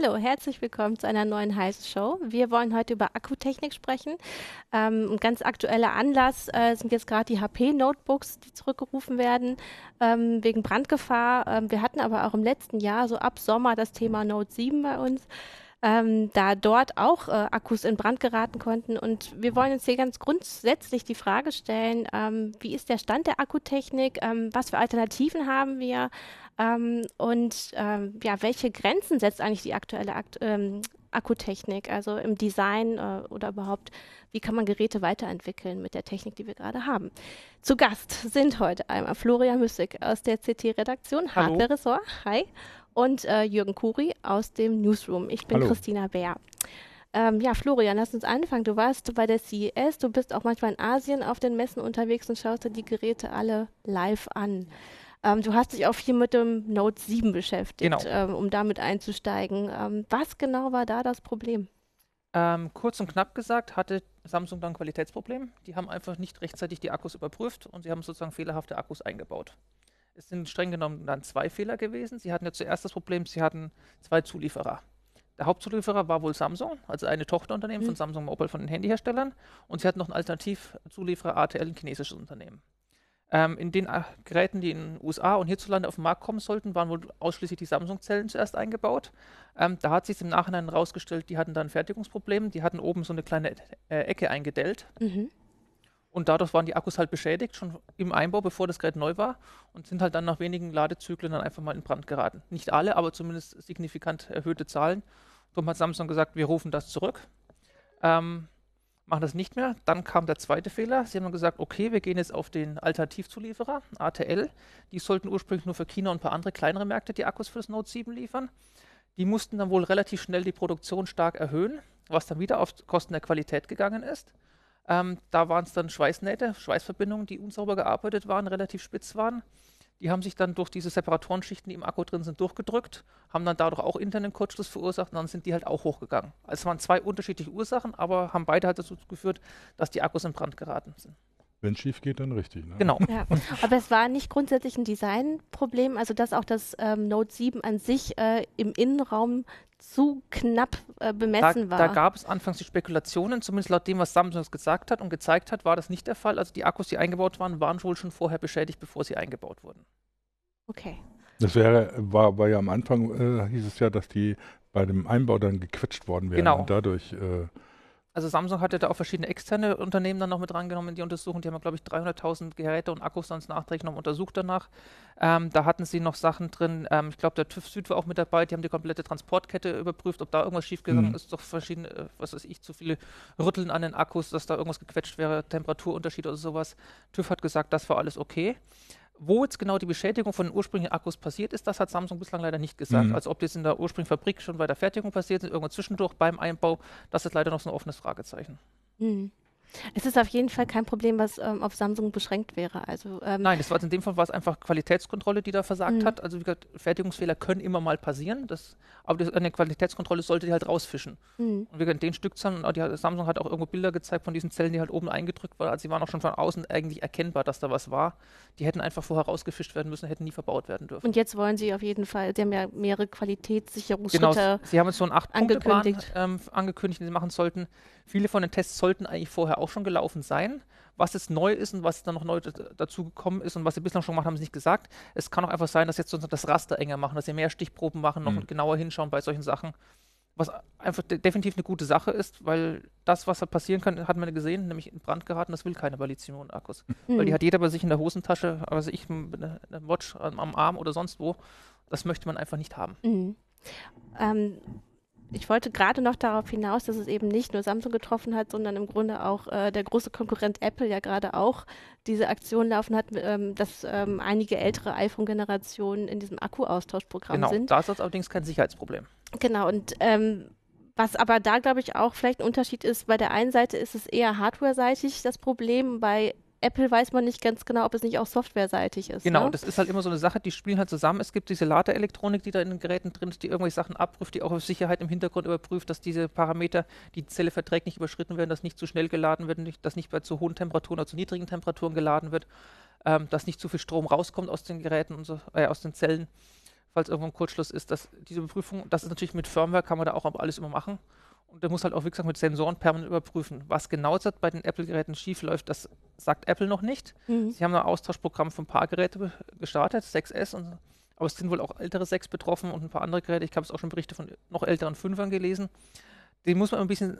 Hallo, herzlich willkommen zu einer neuen heißen Show. Wir wollen heute über Akkutechnik sprechen. Ähm, ein ganz aktueller Anlass äh, sind jetzt gerade die HP-Notebooks, die zurückgerufen werden ähm, wegen Brandgefahr. Ähm, wir hatten aber auch im letzten Jahr, so ab Sommer, das Thema Note 7 bei uns ähm, da dort auch äh, Akkus in Brand geraten konnten. Und wir wollen uns hier ganz grundsätzlich die Frage stellen, ähm, wie ist der Stand der Akkutechnik, ähm, was für Alternativen haben wir ähm, und ähm, ja, welche Grenzen setzt eigentlich die aktuelle Akt ähm, Akkutechnik, also im Design äh, oder überhaupt, wie kann man Geräte weiterentwickeln mit der Technik, die wir gerade haben. Zu Gast sind heute einmal Florian Müssig aus der CT-Redaktion, Hardware-Ressort. Hi und äh, Jürgen Kuri aus dem Newsroom. Ich bin Hallo. Christina Bär. Ähm, ja, Florian, lass uns anfangen. Du warst bei der CES, du bist auch manchmal in Asien auf den Messen unterwegs und schaust dir die Geräte alle live an. Ähm, du hast dich auch viel mit dem Note 7 beschäftigt, genau. ähm, um damit einzusteigen. Ähm, was genau war da das Problem? Ähm, kurz und knapp gesagt hatte Samsung dann ein Qualitätsproblem. Die haben einfach nicht rechtzeitig die Akkus überprüft und sie haben sozusagen fehlerhafte Akkus eingebaut. Es sind streng genommen dann zwei Fehler gewesen. Sie hatten ja zuerst das Problem, sie hatten zwei Zulieferer. Der Hauptzulieferer war wohl Samsung, also eine Tochterunternehmen mhm. von Samsung Mobile von den Handyherstellern. Und sie hatten noch einen Alternativzulieferer ATL, ein chinesisches Unternehmen. Ähm, in den äh, Geräten, die in den USA und hierzulande auf den Markt kommen sollten, waren wohl ausschließlich die Samsung-Zellen zuerst eingebaut. Ähm, da hat sich im Nachhinein herausgestellt, die hatten dann Fertigungsprobleme. Die hatten oben so eine kleine äh, Ecke eingedellt. Mhm. Und dadurch waren die Akkus halt beschädigt, schon im Einbau, bevor das Gerät neu war, und sind halt dann nach wenigen Ladezyklen dann einfach mal in Brand geraten. Nicht alle, aber zumindest signifikant erhöhte Zahlen. Darum hat Samsung gesagt, wir rufen das zurück, ähm, machen das nicht mehr. Dann kam der zweite Fehler. Sie haben dann gesagt, okay, wir gehen jetzt auf den Alternativzulieferer, ATL. Die sollten ursprünglich nur für China und ein paar andere kleinere Märkte die Akkus für das Note 7 liefern. Die mussten dann wohl relativ schnell die Produktion stark erhöhen, was dann wieder auf Kosten der Qualität gegangen ist. Ähm, da waren es dann Schweißnähte, Schweißverbindungen, die unsauber gearbeitet waren, relativ spitz waren. Die haben sich dann durch diese Separatoren-Schichten, die im Akku drin sind, durchgedrückt, haben dann dadurch auch internen Kurzschluss verursacht und dann sind die halt auch hochgegangen. Also es waren zwei unterschiedliche Ursachen, aber haben beide halt dazu geführt, dass die Akkus in Brand geraten sind. Wenn es schief geht, dann richtig. Ne? Genau. Ja. Aber es war nicht grundsätzlich ein Designproblem, also dass auch das ähm, Note 7 an sich äh, im Innenraum zu knapp äh, bemessen da, war. Da gab es anfangs die Spekulationen, zumindest laut dem, was Samsung gesagt hat und gezeigt hat, war das nicht der Fall. Also die Akkus, die eingebaut waren, waren wohl schon vorher beschädigt, bevor sie eingebaut wurden. Okay. Das wäre, war, war ja am Anfang, äh, hieß es ja, dass die bei dem Einbau dann gequetscht worden wären genau. und dadurch äh, also Samsung hatte da auch verschiedene externe Unternehmen dann noch mit rangenommen in die Untersuchung. Die haben, glaube ich, 300.000 Geräte und Akkus sonst nachträglich noch untersucht danach. Ähm, da hatten sie noch Sachen drin. Ähm, ich glaube, der TÜV Süd war auch mit dabei. Die haben die komplette Transportkette überprüft, ob da irgendwas schiefgegangen mhm. ist. Doch verschiedene, äh, was weiß ich, zu viele Rütteln an den Akkus, dass da irgendwas gequetscht wäre, Temperaturunterschied oder sowas. TÜV hat gesagt, das war alles okay. Wo jetzt genau die Beschädigung von den ursprünglichen Akkus passiert ist, das hat Samsung bislang leider nicht gesagt. Mhm. Also ob das in der ursprünglichen Fabrik schon bei der Fertigung passiert ist, irgendwo zwischendurch beim Einbau, das ist leider noch so ein offenes Fragezeichen. Mhm. Es ist auf jeden Fall kein Problem, was ähm, auf Samsung beschränkt wäre. Also, ähm Nein, das war in dem Fall war es einfach Qualitätskontrolle, die da versagt mhm. hat. Also wie gesagt, Fertigungsfehler können immer mal passieren, das, aber das, eine Qualitätskontrolle sollte die halt rausfischen. Mhm. Und wie gesagt, den Stückzahlen, die, Samsung hat auch irgendwo Bilder gezeigt von diesen Zellen, die halt oben eingedrückt waren. Also sie waren auch schon von außen eigentlich erkennbar, dass da was war. Die hätten einfach vorher rausgefischt werden müssen, hätten nie verbaut werden dürfen. Und jetzt wollen sie auf jeden Fall, sie haben ja mehrere Qualitätssicherungsschritte genau, sie haben jetzt so einen acht angekündigt. ähm, angekündigt, die sie machen sollten. Viele von den Tests sollten eigentlich vorher auch schon gelaufen sein. Was jetzt neu ist und was dann noch neu dazu gekommen ist und was sie bislang schon gemacht haben, haben sie nicht gesagt. Es kann auch einfach sein, dass jetzt das Raster enger machen, dass sie mehr Stichproben machen, noch mhm. genauer hinschauen bei solchen Sachen. Was einfach de definitiv eine gute Sache ist, weil das, was da passieren kann, hat man gesehen, nämlich in Brand geraten, das will keine bei Lithium-Akkus. Mhm. Weil die hat jeder bei sich in der Hosentasche, also ich eine, eine Watch am, am, Arm oder sonst wo. Das möchte man einfach nicht haben. Mhm. Ähm, ich wollte gerade noch darauf hinaus, dass es eben nicht nur Samsung getroffen hat, sondern im Grunde auch äh, der große Konkurrent Apple ja gerade auch diese Aktion laufen hat, ähm, dass ähm, einige ältere iPhone-Generationen in diesem Akku-Austauschprogramm genau, sind. Genau, da ist das allerdings kein Sicherheitsproblem. Genau, und ähm, was aber da, glaube ich, auch vielleicht ein Unterschied ist, bei der einen Seite ist es eher hardware-seitig das Problem, bei Apple weiß man nicht ganz genau, ob es nicht auch softwareseitig ist. Genau, ne? das ist halt immer so eine Sache, die spielen halt zusammen. Es gibt diese Ladeelektronik, die da in den Geräten drin ist, die irgendwelche Sachen abprüft, die auch auf Sicherheit im Hintergrund überprüft, dass diese Parameter, die Zelle verträgt, nicht überschritten werden, dass nicht zu schnell geladen wird, nicht, dass nicht bei zu hohen Temperaturen oder zu niedrigen Temperaturen geladen wird, ähm, dass nicht zu viel Strom rauskommt aus den Geräten und so, äh, aus den Zellen. falls irgendwo ein Kurzschluss ist, dass diese Überprüfung, das ist natürlich mit Firmware, kann man da auch alles immer machen. Und der muss halt auch, wie gesagt, mit Sensoren permanent überprüfen. Was genau bei den Apple-Geräten schief läuft, das sagt Apple noch nicht. Mhm. Sie haben ein Austauschprogramm für ein paar Geräte gestartet, 6S, und, aber es sind wohl auch ältere 6 betroffen und ein paar andere Geräte. Ich habe es auch schon Berichte von noch älteren 5ern gelesen. Den muss man ein bisschen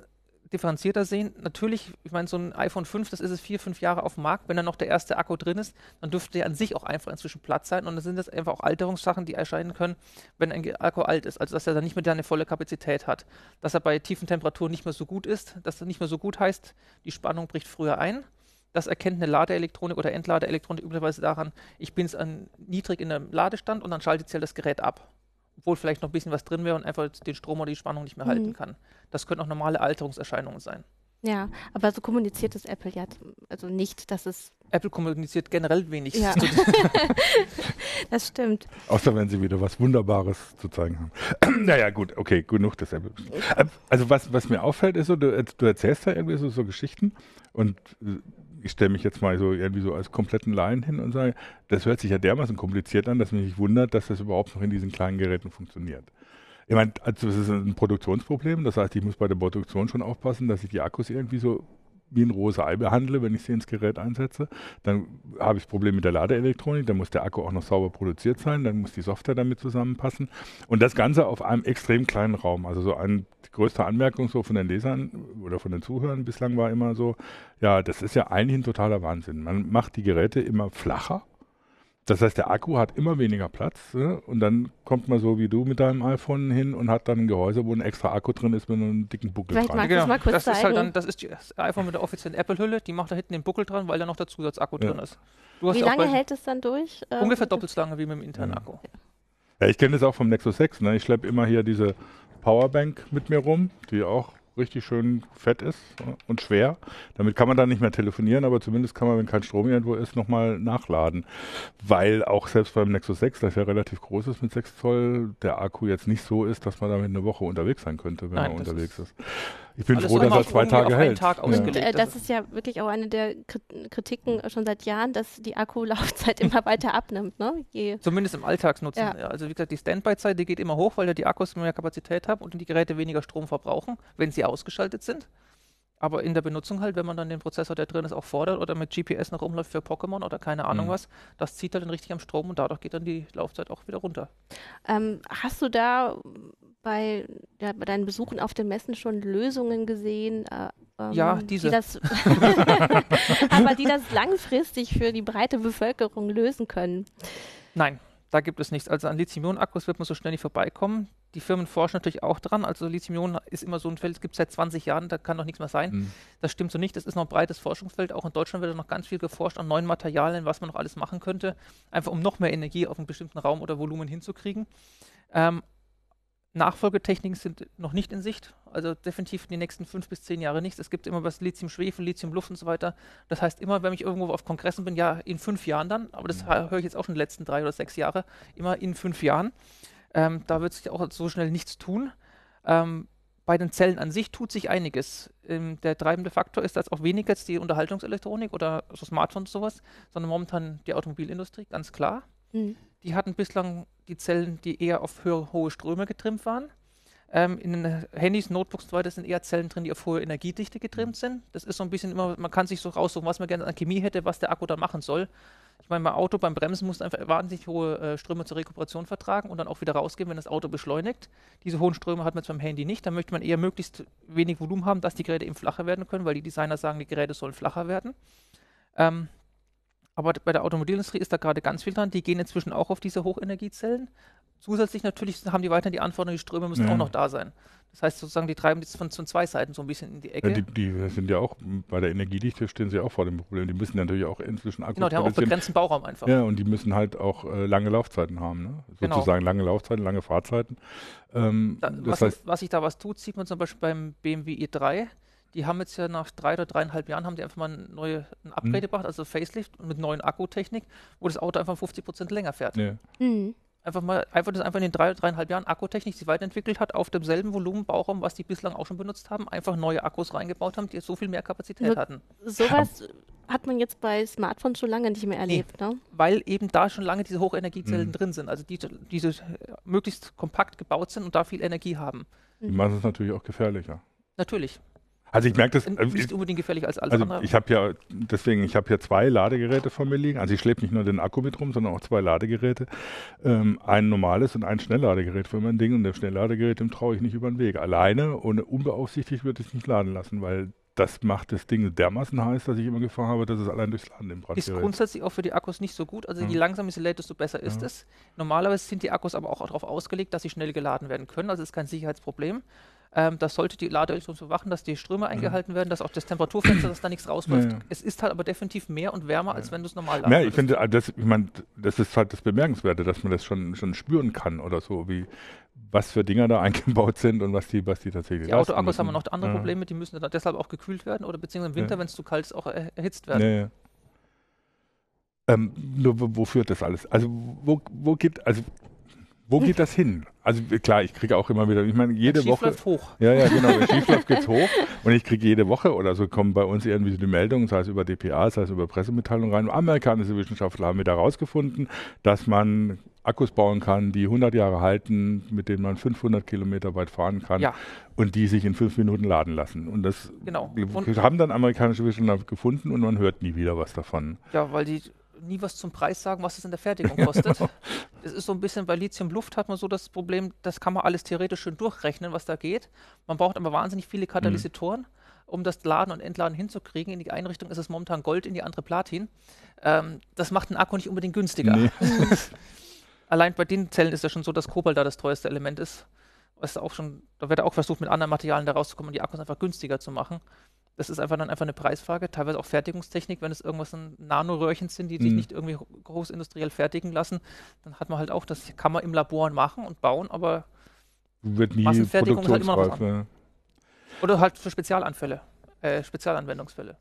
differenzierter sehen. Natürlich, ich meine, so ein iPhone 5, das ist es vier, fünf Jahre auf dem Markt. Wenn da noch der erste Akku drin ist, dann dürfte der an sich auch einfach inzwischen Platz sein. Und dann sind das einfach auch Alterungssachen, die erscheinen können, wenn ein Akku alt ist. Also, dass er dann nicht mehr eine volle Kapazität hat. Dass er bei tiefen Temperaturen nicht mehr so gut ist. Dass er nicht mehr so gut heißt, die Spannung bricht früher ein. Das erkennt eine Ladeelektronik oder Entladeelektronik üblicherweise daran, ich bin es niedrig in einem Ladestand und dann schaltet sie halt das Gerät ab obwohl vielleicht noch ein bisschen was drin wäre und einfach den Strom oder die Spannung nicht mehr mhm. halten kann. Das können auch normale Alterungserscheinungen sein. Ja, aber so kommuniziert es Apple ja also nicht, dass es. Apple kommuniziert generell wenig. Ja. das stimmt. Außer wenn sie wieder was Wunderbares zu zeigen haben. naja, gut, okay, genug des Apple. Also was, was mir auffällt, ist so, du, du erzählst da irgendwie so, so Geschichten und äh, ich stelle mich jetzt mal so irgendwie so als kompletten Laien hin und sage, das hört sich ja dermaßen kompliziert an, dass mich nicht wundert, dass das überhaupt noch in diesen kleinen Geräten funktioniert. Ich meine, also es ist ein Produktionsproblem, das heißt, ich muss bei der Produktion schon aufpassen, dass ich die Akkus irgendwie so wie ein rohes Ei behandle, wenn ich sie ins Gerät einsetze. Dann habe ich das Problem mit der Ladeelektronik, dann muss der Akku auch noch sauber produziert sein, dann muss die Software damit zusammenpassen. Und das Ganze auf einem extrem kleinen Raum. Also so eine größte Anmerkung so von den Lesern oder von den Zuhörern bislang war immer so, ja, das ist ja eigentlich ein totaler Wahnsinn. Man macht die Geräte immer flacher das heißt, der Akku hat immer weniger Platz ne? und dann kommt man so wie du mit deinem iPhone hin und hat dann ein Gehäuse, wo ein extra Akku drin ist mit einem dicken Buckel Vielleicht dran. Magst genau. mal kurz das zeigen. ist halt dann, das ist das iPhone mit der offiziellen Apple-Hülle, die macht da hinten den Buckel dran, weil da noch der Zusatzakku ja. drin ist. wie lange hält es dann durch? Ähm, ungefähr doppelt so lange wie mit dem internen ja. Akku. Ja, ich kenne das auch vom Nexus 6. Ne? Ich schleppe immer hier diese Powerbank mit mir rum, die auch richtig schön fett ist und schwer. Damit kann man dann nicht mehr telefonieren, aber zumindest kann man, wenn kein Strom irgendwo ist, nochmal nachladen. Weil auch selbst beim Nexus 6, das ja relativ groß ist mit 6 Zoll, der Akku jetzt nicht so ist, dass man damit eine Woche unterwegs sein könnte, wenn Nein, man unterwegs ist. ist. Ich bin Alles froh, dass er zwei Tage hält. Tag und, äh, das ist ja wirklich auch eine der Kritiken schon seit Jahren, dass die Akkulaufzeit immer weiter abnimmt. Ne? Zumindest im Alltagsnutzen. Ja. Also wie gesagt, die Standby-Zeit, die geht immer hoch, weil ja die Akkus mehr Kapazität haben und die Geräte weniger Strom verbrauchen, wenn sie ausgeschaltet sind. Aber in der Benutzung halt, wenn man dann den Prozessor, der drin ist, auch fordert oder mit GPS noch rumläuft für Pokémon oder keine Ahnung mhm. was, das zieht halt dann richtig am Strom und dadurch geht dann die Laufzeit auch wieder runter. Ähm, hast du da bei, ja, bei deinen Besuchen auf den Messen schon Lösungen gesehen? Äh, ähm, ja, diese. Die das aber die das langfristig für die breite Bevölkerung lösen können? Nein, da gibt es nichts. Also an Lithium-Ionen-Akkus wird man so schnell nicht vorbeikommen. Die Firmen forschen natürlich auch dran. Also Lithium-Ionen ist immer so ein Feld, es gibt seit 20 Jahren, da kann doch nichts mehr sein. Mhm. Das stimmt so nicht. Das ist noch ein breites Forschungsfeld. Auch in Deutschland wird noch ganz viel geforscht an neuen Materialien, was man noch alles machen könnte, einfach um noch mehr Energie auf einen bestimmten Raum oder Volumen hinzukriegen. Ähm, Nachfolgetechniken sind noch nicht in Sicht, also definitiv in den nächsten fünf bis zehn Jahre nichts. Es gibt immer was Lithium-Schwefel, Lithium-Luft und so weiter. Das heißt immer, wenn ich irgendwo auf Kongressen bin, ja, in fünf Jahren dann, aber das mhm. höre ich jetzt auch schon die letzten drei oder sechs Jahre, immer in fünf Jahren. Ähm, da wird sich auch so schnell nichts tun. Ähm, bei den Zellen an sich tut sich einiges. Ähm, der treibende Faktor ist jetzt auch weniger jetzt die Unterhaltungselektronik oder so Smartphones und sowas, sondern momentan die Automobilindustrie, ganz klar. Mhm. Die hatten bislang die Zellen, die eher auf höhere, hohe Ströme getrimmt waren. Ähm, in den Handys, Notebooks und so weiter sind eher Zellen drin, die auf hohe Energiedichte getrimmt mhm. sind. Das ist so ein bisschen immer, man kann sich so raussuchen, was man gerne an Chemie hätte, was der Akku dann machen soll. Ich meine, beim Auto, beim Bremsen muss einfach wahnsinnig hohe äh, Ströme zur Rekuperation vertragen und dann auch wieder rausgehen, wenn das Auto beschleunigt. Diese hohen Ströme hat man jetzt beim Handy nicht. Da möchte man eher möglichst wenig Volumen haben, dass die Geräte eben flacher werden können, weil die Designer sagen, die Geräte sollen flacher werden. Ähm, aber bei der Automobilindustrie ist da gerade ganz viel dran. Die gehen inzwischen auch auf diese Hochenergiezellen. Zusätzlich natürlich haben die weiterhin die Anforderungen, die Ströme müssen ja. auch noch da sein. Das heißt sozusagen, die treiben jetzt von, von zwei Seiten so ein bisschen in die Ecke. Ja, die, die, sind ja auch, bei der Energiedichte stehen sie auch vor dem Problem. Die müssen natürlich auch inzwischen Akkus Genau, die haben auch begrenzten Bauraum einfach. Ja, und die müssen halt auch äh, lange Laufzeiten haben. Ne? Genau. Sozusagen lange Laufzeiten, lange Fahrzeiten. Ähm, da, was, heißt, was sich da was tut, sieht man zum Beispiel beim BMW i3 die haben jetzt ja nach drei oder dreieinhalb Jahren haben die einfach mal ein, neue, ein Upgrade mhm. gebracht, also Facelift mit neuen Akkutechnik, wo das Auto einfach 50 Prozent länger fährt. Ja. Mhm. Einfach mal, einfach das einfach in den drei, dreieinhalb Jahren Akkutechnik sich weiterentwickelt hat, auf demselben Volumen Bauraum, was die bislang auch schon benutzt haben, einfach neue Akkus reingebaut haben, die so viel mehr Kapazität so, hatten. Sowas hat man jetzt bei Smartphones schon lange nicht mehr erlebt, ne? weil eben da schon lange diese Hochenergiezellen Mhm. drin sind, also die diese äh, möglichst kompakt gebaut sind und da viel Energie haben. Die machen es natürlich auch gefährlicher. Natürlich. Also ich merke das, Sind äh, nicht unbedingt gefährlich als alles also andere. ich habe ja, deswegen, ich habe hier zwei Ladegeräte von mir liegen. Also ich schleppe nicht nur den Akku mit rum, sondern auch zwei Ladegeräte. Ähm, ein normales und ein Schnellladegerät für mein Ding. Und das Schnellladegerät, dem traue ich nicht über den Weg. Alleine, ohne unbeaufsichtigt, würde ich es nicht laden lassen, weil das macht das Ding dermaßen heiß, dass ich immer Gefahr habe, dass es allein durchs Laden im Brand ist gerät. grundsätzlich auch für die Akkus nicht so gut. Also je Ja. langsamer sie lädt, desto besser ist Ja. es. Normalerweise sind die Akkus aber auch darauf ausgelegt, dass sie schnell geladen werden können. Also ist kein Sicherheitsproblem. Ähm, das sollte die Ladeelektronik bewachen, dass die Ströme eingehalten werden, dass auch das Temperaturfenster, dass da nichts rausläuft. Ja, ja. Es ist halt aber definitiv mehr und wärmer, als wenn du es normal Ja, ich finde, äh, das, ich meine, das ist halt das Bemerkenswerte, dass man das schon, schon spüren kann oder so, wie was für Dinger da eingebaut sind und was die, was die tatsächlich Die Autoakkus haben müssen. noch andere Ja. Probleme, die müssen dann deshalb auch gekühlt werden oder beziehungsweise im Winter, Ja. wenn es zu kalt ist, auch er erhitzt werden. Ja, ja. Ähm, nur wo, wo führt das alles? Also wo, wo geht, also wo geht das hin? Also klar, ich kriege auch immer wieder, ich meine, jede Wenn schief Woche. hoch. Ja, ja, genau. Wenn schief läuft, geht's hoch. Und ich kriege jede Woche oder so kommen bei uns irgendwie so die Meldungen, sei es über DPA, sei es über Pressemitteilungen rein. Amerikanische Wissenschaftler haben wieder herausgefunden, dass man Akkus bauen kann, die 100 Jahre halten, mit denen man 500 Kilometer weit fahren kann Ja. und die sich in fünf Minuten laden lassen. Und das Genau. Und- haben dann amerikanische Wissenschaftler gefunden und man hört nie wieder was davon. Ja, weil die nie was zum Preis sagen, was es in der Fertigung kostet. Es ist so ein bisschen bei Lithium-Luft hat man so das Problem, das kann man alles theoretisch schön durchrechnen, was da geht. Man braucht aber wahnsinnig viele Katalysatoren, um das Laden und Entladen hinzukriegen. In die eine Richtung ist es momentan Gold, in die andere Platin. Ähm, das macht einen Akku nicht unbedingt günstiger. Nee. Allein bei den Zellen ist ja schon so, dass Kobalt da das teuerste Element ist. Was auch schon, da wird auch versucht, mit anderen Materialien da rauszukommen und die Akkus einfach günstiger zu machen. Das ist einfach dann einfach eine Preisfrage, teilweise auch Fertigungstechnik, wenn es irgendwas in Nanoröhrchen sind, die sich Mhm. nicht irgendwie großindustriell fertigen lassen, dann hat man halt auch, das kann man im Labor machen und bauen, aber Wird nie Massenfertigung ist halt immer noch was ne? oder halt für Spezialanfälle, äh, Spezialanwendungsfälle.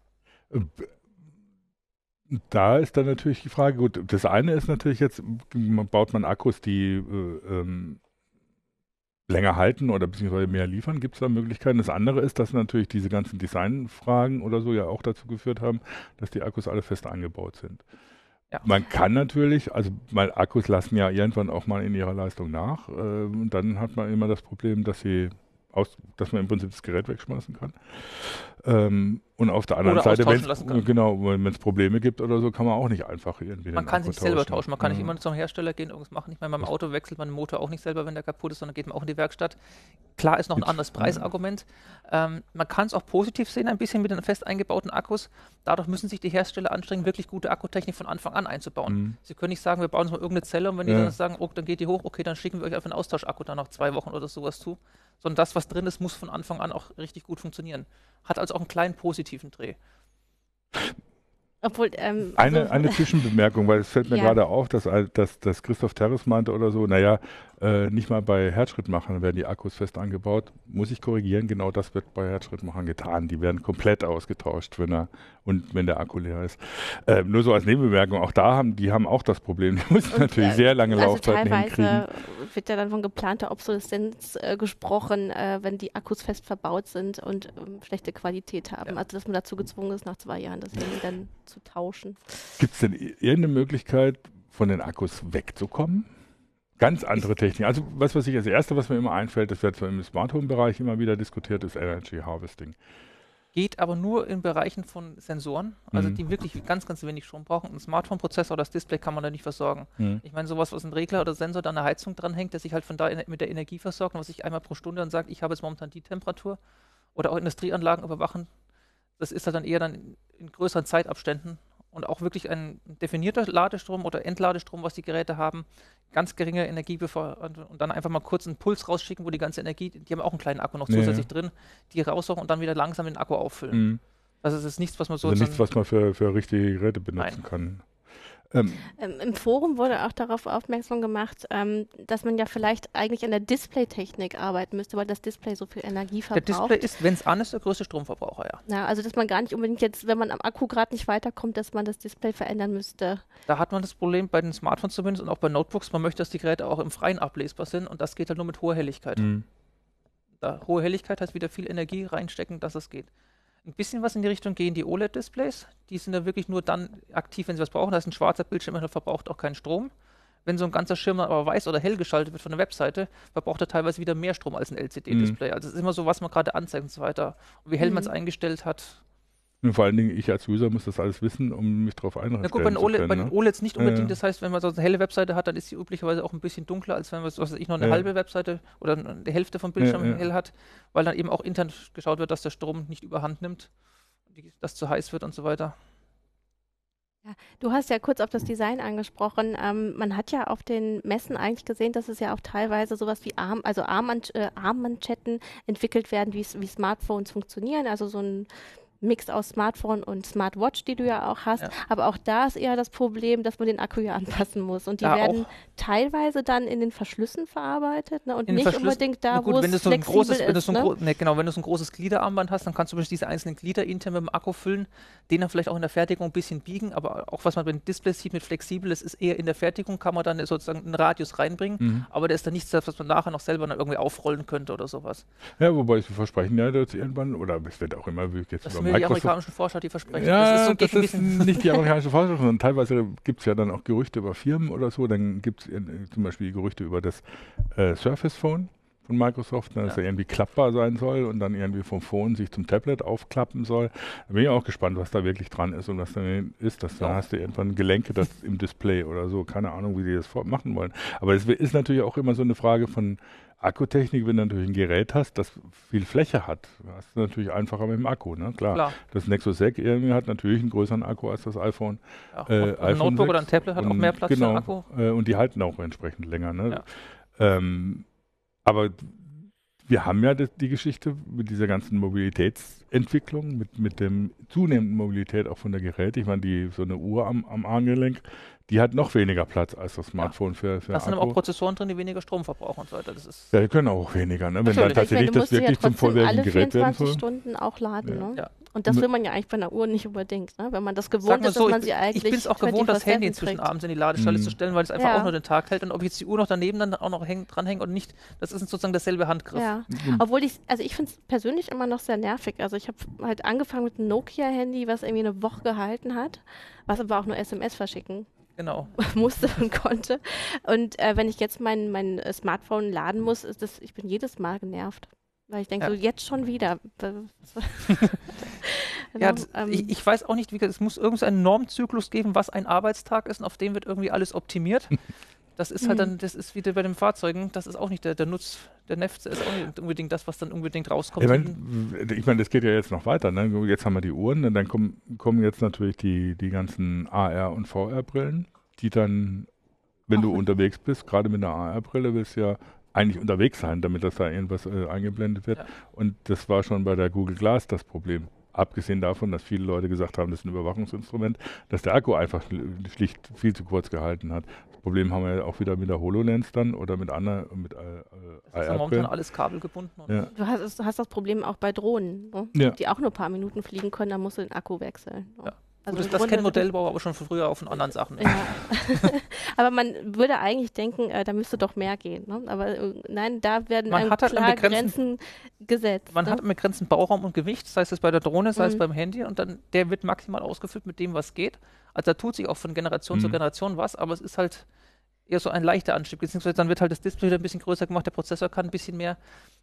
Da ist dann natürlich die Frage, gut, das eine ist natürlich jetzt, baut man Akkus, die äh, ähm, länger halten oder beziehungsweise mehr liefern, gibt es da Möglichkeiten. Das andere ist, dass natürlich diese ganzen Designfragen oder so ja auch dazu geführt haben, dass die Akkus alle fest eingebaut sind. Ja. Man kann natürlich, also mal Akkus lassen ja irgendwann auch mal in ihrer Leistung nach. Äh, und dann hat man immer das Problem, dass sie aus, dass man im Prinzip das Gerät wegschmeißen kann. Ähm, und auf der anderen Oder Seite, austauschen wenn genau, wenn es Probleme gibt oder so, kann man auch nicht einfach irgendwie Man kann Akku sich selber tauschen, man kann nicht Ja. immer zum Hersteller gehen, irgendwas machen. Ich meine, beim Auto wechselt man den Motor auch nicht selber, wenn der kaputt ist, sondern geht man auch in die Werkstatt. Klar ist noch ein anderes Preisargument. Ähm, man kann es auch positiv sehen, ein bisschen mit den fest eingebauten Akkus. Dadurch müssen sich die Hersteller anstrengen, wirklich gute Akkutechnik von Anfang an einzubauen. Mhm. Sie können nicht sagen, wir bauen uns mal irgendeine Zelle und wenn die Ja. dann sagen, oh, dann geht die hoch, okay, dann schicken wir euch einfach einen Austauschakku dann nach zwei Wochen oder sowas zu. Sondern das, was drin ist, muss von Anfang an auch richtig gut funktionieren. Hat also auch einen kleinen positiven Dreh. Obwohl, ähm, Eine, so- eine Zwischenbemerkung, weil es fällt mir Ja. gerade auf, dass, dass, dass Christoph Terres meinte oder so, naja, äh, nicht mal bei Herzschrittmachern werden die Akkus fest eingebaut. Muss ich korrigieren, genau das wird bei Herzschrittmachern getan. Die werden komplett ausgetauscht, wenn er und wenn der Akku leer ist. Äh, nur so als Nebenbemerkung, auch da haben die haben auch das Problem, die müssen Und, natürlich äh, sehr lange also Laufzeiten hinkriegen. teilweise wird ja dann von geplanter Obsoleszenz äh, gesprochen, äh, wenn die Akkus fest verbaut sind und ähm, schlechte Qualität haben. Ja. Also dass man dazu gezwungen ist, nach zwei Jahren das Handy dann zu tauschen. Gibt es denn irgendeine Möglichkeit, von den Akkus wegzukommen? Ganz andere Technik. Also was, was ich als erste, was mir immer einfällt, das wird so im Smart Home Bereich immer wieder diskutiert, ist Energy Harvesting. Geht aber nur in Bereichen von Sensoren, also Mhm. die wirklich ganz, ganz wenig Strom brauchen. Ein Smartphone-Prozessor, das Display kann man da nicht versorgen. Hm. Ich meine, sowas, was ein Regler oder Sensor da an der Heizung dranhängt, der sich halt von da mit der Energie versorgt und was sich einmal pro Stunde dann sagt, ich habe jetzt momentan die Temperatur oder auch Industrieanlagen überwachen, das ist halt dann eher dann in größeren Zeitabständen und auch wirklich ein definierter Ladestrom oder Entladestrom, was die Geräte haben, ganz geringe Energie bevor, und dann einfach mal kurz einen Puls rausschicken, wo die ganze Energie, die haben auch einen kleinen Akku noch ja. zusätzlich drin, die raussuchen und dann wieder langsam den Akku auffüllen. Hm. Also es ist nichts, was man so Also nichts, was man für, für richtige Geräte benutzen Nein. kann. Ähm, Ähm, Im Forum wurde auch darauf aufmerksam gemacht, ähm, dass man ja vielleicht eigentlich an der Displaytechnik arbeiten müsste, weil das Display so viel Energie der verbraucht. Display ist, wenn es an ist, der größte Stromverbraucher, ja. Ja, also dass man gar nicht unbedingt jetzt, wenn man am Akku gerade nicht weiterkommt, dass man das Display verändern müsste. Da hat man das Problem bei den Smartphones zumindest und auch bei Notebooks, man möchte, dass die Geräte auch im Freien ablesbar sind und das geht halt nur mit hoher Helligkeit. hm. Da, hohe Helligkeit heißt wieder viel Energie reinstecken, dass es geht. Ein bisschen was in die Richtung gehen die OLED-Displays. Die sind ja wirklich nur dann aktiv, wenn sie was brauchen. Da ist ein schwarzer Bildschirm, der verbraucht auch keinen Strom. Wenn so ein ganzer Schirm aber weiß oder hell geschaltet wird von der Webseite, verbraucht er teilweise wieder mehr Strom als ein LCD-Display. Mhm. Also es ist immer so, was man gerade anzeigt und so weiter. Und wie hell mhm. man es eingestellt hat, und vor allen Dingen, ich als User muss das alles wissen, um mich darauf einrichten Na gut, bei den, OLED, können, bei den? OLEDs nicht unbedingt. Ja. Das heißt, wenn man so eine helle Webseite hat, dann ist sie üblicherweise auch ein bisschen dunkler, als wenn man, was weiß ich, noch eine ja. halbe Webseite oder eine Hälfte vom Bildschirm ja, hell hat, weil dann eben auch intern geschaut wird, dass der Strom nicht überhand nimmt, dass zu heiß wird und so weiter. Ja, du hast ja kurz auf das Design angesprochen. Ähm, man hat ja auf den Messen eigentlich gesehen, dass es ja auch teilweise sowas wie Arm, also äh, Armmanschetten entwickelt werden, wie Smartphones funktionieren. Also so ein Mix aus Smartphone und Smartwatch, die du ja auch hast. Ja. Aber auch da ist eher das Problem, dass man den Akku ja anpassen muss. Und die ja, werden teilweise dann in den Verschlüssen verarbeitet ne? und nicht unbedingt da, gut, wo wenn es so flexibel großes, ist. So ne? ne, genau, wenn du so ein großes Gliederarmband hast, dann kannst du diese einzelnen Glieder intern mit dem Akku füllen, den dann vielleicht auch in der Fertigung ein bisschen biegen, aber auch was man bei den Displays sieht mit flexibel, ist, ist eher in der Fertigung, kann man dann sozusagen einen Radius reinbringen, mhm. aber der ist dann nichts, was man nachher noch selber dann irgendwie aufrollen könnte oder sowas. Ja, wobei sie versprechen ja, dass irgendwann, oder es wird auch immer, wie jetzt das über Microsoft, die amerikanischen Forscher, die versprechen. Ja, das ist, so das ist nicht die amerikanische Forscher, sondern teilweise gibt es ja dann auch Gerüchte über Firmen oder so. Dann gibt es äh, zum Beispiel Gerüchte über das äh, Surface Phone von Microsoft, ne, dass ja. er irgendwie klappbar sein soll und dann irgendwie vom Phone sich zum Tablet aufklappen soll. Da bin ich auch gespannt, was da wirklich dran ist und was dann ist. Dass ja. Da hast du irgendwann Gelenke das im Display oder so. Keine Ahnung, wie sie das machen wollen. Aber es ist natürlich auch immer so eine Frage von Akkutechnik, wenn du natürlich ein Gerät hast, das viel Fläche hat, hast du natürlich einfacher mit dem Akku, ne? Klar. Klar. Das Nexus 6 irgendwie hat natürlich einen größeren Akku als das iPhone. Ja, äh, ein Notebook 6. oder ein Tablet hat und, auch mehr Platz genau, für Akku. Äh, und die halten auch entsprechend länger. Ne? Ja. Ähm, aber wir haben ja die, die, Geschichte mit dieser ganzen Mobilitätsentwicklung, mit, mit dem zunehmenden Mobilität auch von der Geräte. Ich meine, die, so eine Uhr am, am Armgelenk, die hat noch weniger Platz als das Smartphone ja. für, für Da sind aber auch Prozessoren drin, die weniger Strom verbrauchen und so weiter. Das ist ja, die können auch weniger, ne? wenn dann tatsächlich das wirklich ja zum vollwertigen Gerät werden soll. Stunden auch laden, ja. ne? Ja. Und das will man ja eigentlich bei einer Uhr nicht unbedingt, ne? wenn man das gewohnt ist, so, dass man sie eigentlich Ich bin es auch gewohnt, das Handy inzwischen abends in die Ladestelle mhm. zu stellen, weil es einfach auch nur den Tag hält und ob ich jetzt die Uhr noch daneben dann auch noch häng, dranhänge oder nicht, das ist sozusagen derselbe Handgriff. Ja. Mhm. Obwohl ich, also ich finde es persönlich immer noch sehr nervig. Also ich habe halt angefangen mit einem Nokia-Handy, was irgendwie eine Woche gehalten hat, was aber auch nur SMS verschicken genau. musste und konnte. Und äh, wenn ich jetzt mein, mein äh, Smartphone laden muss, ist das, ich bin jedes Mal genervt. Weil ich denke, ja. so jetzt schon wieder. ja, das, ähm, ich, ich, weiß auch nicht, wie es muss irgendeinen Normzyklus geben, was ein Arbeitstag ist und auf dem wird irgendwie alles optimiert. Das ist halt dann, mhm. das ist wieder bei den Fahrzeugen, das ist auch nicht der, der Nutz, der Nefz ist auch nicht unbedingt das, was dann unbedingt rauskommt. Ich meine, ich mein, das geht ja jetzt noch weiter. Ne? Jetzt haben wir die Uhren und dann kommen, kommen jetzt natürlich die, die ganzen AR- und VR-Brillen, die dann, wenn Ach, du unterwegs bist, gerade mit einer AR-Brille, willst du ja eigentlich unterwegs sein, damit das da irgendwas äh, eingeblendet wird. Ja. Und das war schon bei der Google Glass das Problem abgesehen davon, dass viele Leute gesagt haben, das ist ein Überwachungsinstrument, dass der Akku einfach schlicht viel zu kurz gehalten hat. Das Problem haben wir ja auch wieder mit der HoloLens dann oder mit anderen, mit äh, Das ist ja momentan alles kabelgebunden. Ja. Du, hast, du, hast, das Problem auch bei Drohnen, ne? ja. die auch nur ein paar Minuten fliegen können, da musst du den Akku wechseln. Ne? Ja. Also das, das kennt Modellbau aber schon von früher auch von anderen Sachen. Ja. aber man würde eigentlich denken, äh, da müsste doch mehr gehen. Ne? Aber äh, nein, da werden man hat halt klar Grenzen gesetzt. Man ne? hat mit Grenzen Bauraum und Gewicht, sei es bei der Drohne, sei mhm. es beim Handy und dann der wird maximal ausgefüllt mit dem, was geht. Also da tut sich auch von Generation mhm. zu Generation was, aber es ist halt eher so ein leichter Anstieg, beziehungsweise dann wird halt das Display wieder ein bisschen größer gemacht, der Prozessor kann ein bisschen mehr.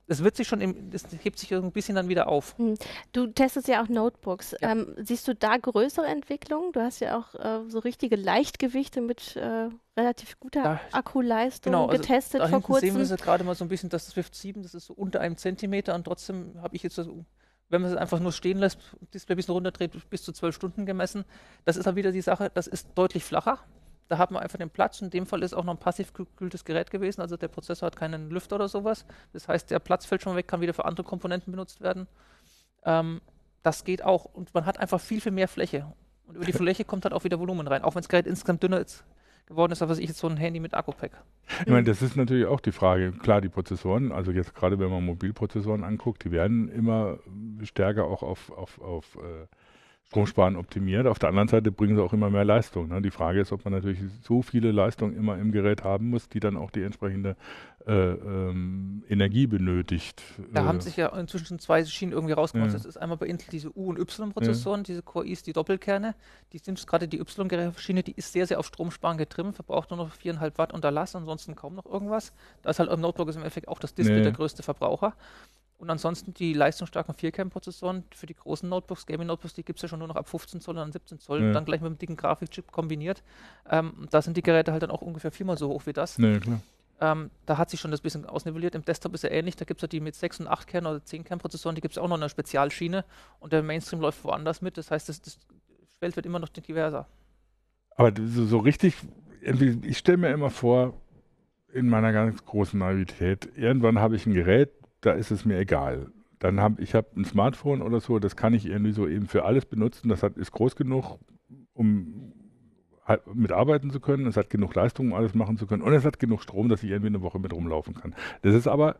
Das wird sich schon, im, das hebt sich ein bisschen dann wieder auf. Hm. Du testest ja auch Notebooks. Ja. Ähm, siehst du da größere Entwicklungen? Du hast ja auch äh, so richtige Leichtgewichte mit äh, relativ guter da, Akkuleistung genau, also getestet vor kurzem. sehen wir es gerade mal so ein bisschen, das Swift 7, das ist so unter einem Zentimeter und trotzdem habe ich jetzt so wenn man es einfach nur stehen lässt, Display ein bisschen runterdreht, bis zu zwölf Stunden gemessen. Das ist halt wieder die Sache, das ist deutlich flacher. Da hat man einfach den Platz. In dem Fall ist auch noch ein passiv gekühltes Gerät gewesen. Also der Prozessor hat keinen Lüfter oder sowas. Das heißt, der Platz fällt schon weg, kann wieder für andere Komponenten benutzt werden. Ähm, das geht auch. Und man hat einfach viel, viel mehr Fläche. Und über die Fläche kommt halt auch wieder Volumen rein. Auch wenn das Gerät insgesamt dünner ist, geworden ist, als ich jetzt so ein Handy mit Akku-Pack. Ich meine, das ist natürlich auch die Frage. Klar, die Prozessoren, also jetzt gerade wenn man Mobilprozessoren anguckt, die werden immer stärker auch auf, auf, auf äh, Stromsparen optimiert. Auf der anderen Seite bringen sie auch immer mehr Leistung. Ne? Die Frage ist, ob man natürlich so viele Leistungen immer im Gerät haben muss, die dann auch die entsprechende äh, ähm, Energie benötigt. Da äh, haben sich ja inzwischen zwei Schienen irgendwie rausgemacht. Ja. Das ist einmal bei Intel diese U- und Y-Prozessoren, diese Core Is, die Doppelkerne. Die sind gerade die Y-Schiene, die ist sehr, sehr auf Stromsparen getrimmt, verbraucht nur noch 4,5 Watt Unterlass, ansonsten kaum noch irgendwas. Da ist halt im Notebook ist im Endeffekt auch das Display Ja. der größte Verbraucher. Und ansonsten die leistungsstarken 4-Cam-Prozessoren für die großen Notebooks, Gaming-Notebooks, die gibt es ja schon nur noch ab 15 Zoll und dann 17 Zoll, Ja. dann gleich mit einem dicken Grafikchip kombiniert. Ähm, da sind die Geräte halt dann auch ungefähr viermal so hoch wie das. Nee, klar. Ähm, da hat sich schon das bisschen ausnivelliert. Im Desktop ist ja ähnlich. Da gibt es ja die mit 6 und 8 Kern oder 10 Kern-Prozessoren, die gibt es auch noch in einer Spezialschiene und der Mainstream läuft woanders mit. Das heißt, das, das Feld wird immer noch diverser. Aber so, so richtig, ich stelle mir immer vor, in meiner ganz großen Naivität, irgendwann habe ich ein Gerät, da ist es mir egal. Dann habe ich hab ein Smartphone oder so, das kann ich irgendwie so eben für alles benutzen. Das hat, ist groß genug, um halt mitarbeiten zu können. Es hat genug Leistung, um alles machen zu können. Und es hat genug Strom, dass ich irgendwie eine Woche mit rumlaufen kann. Das ist aber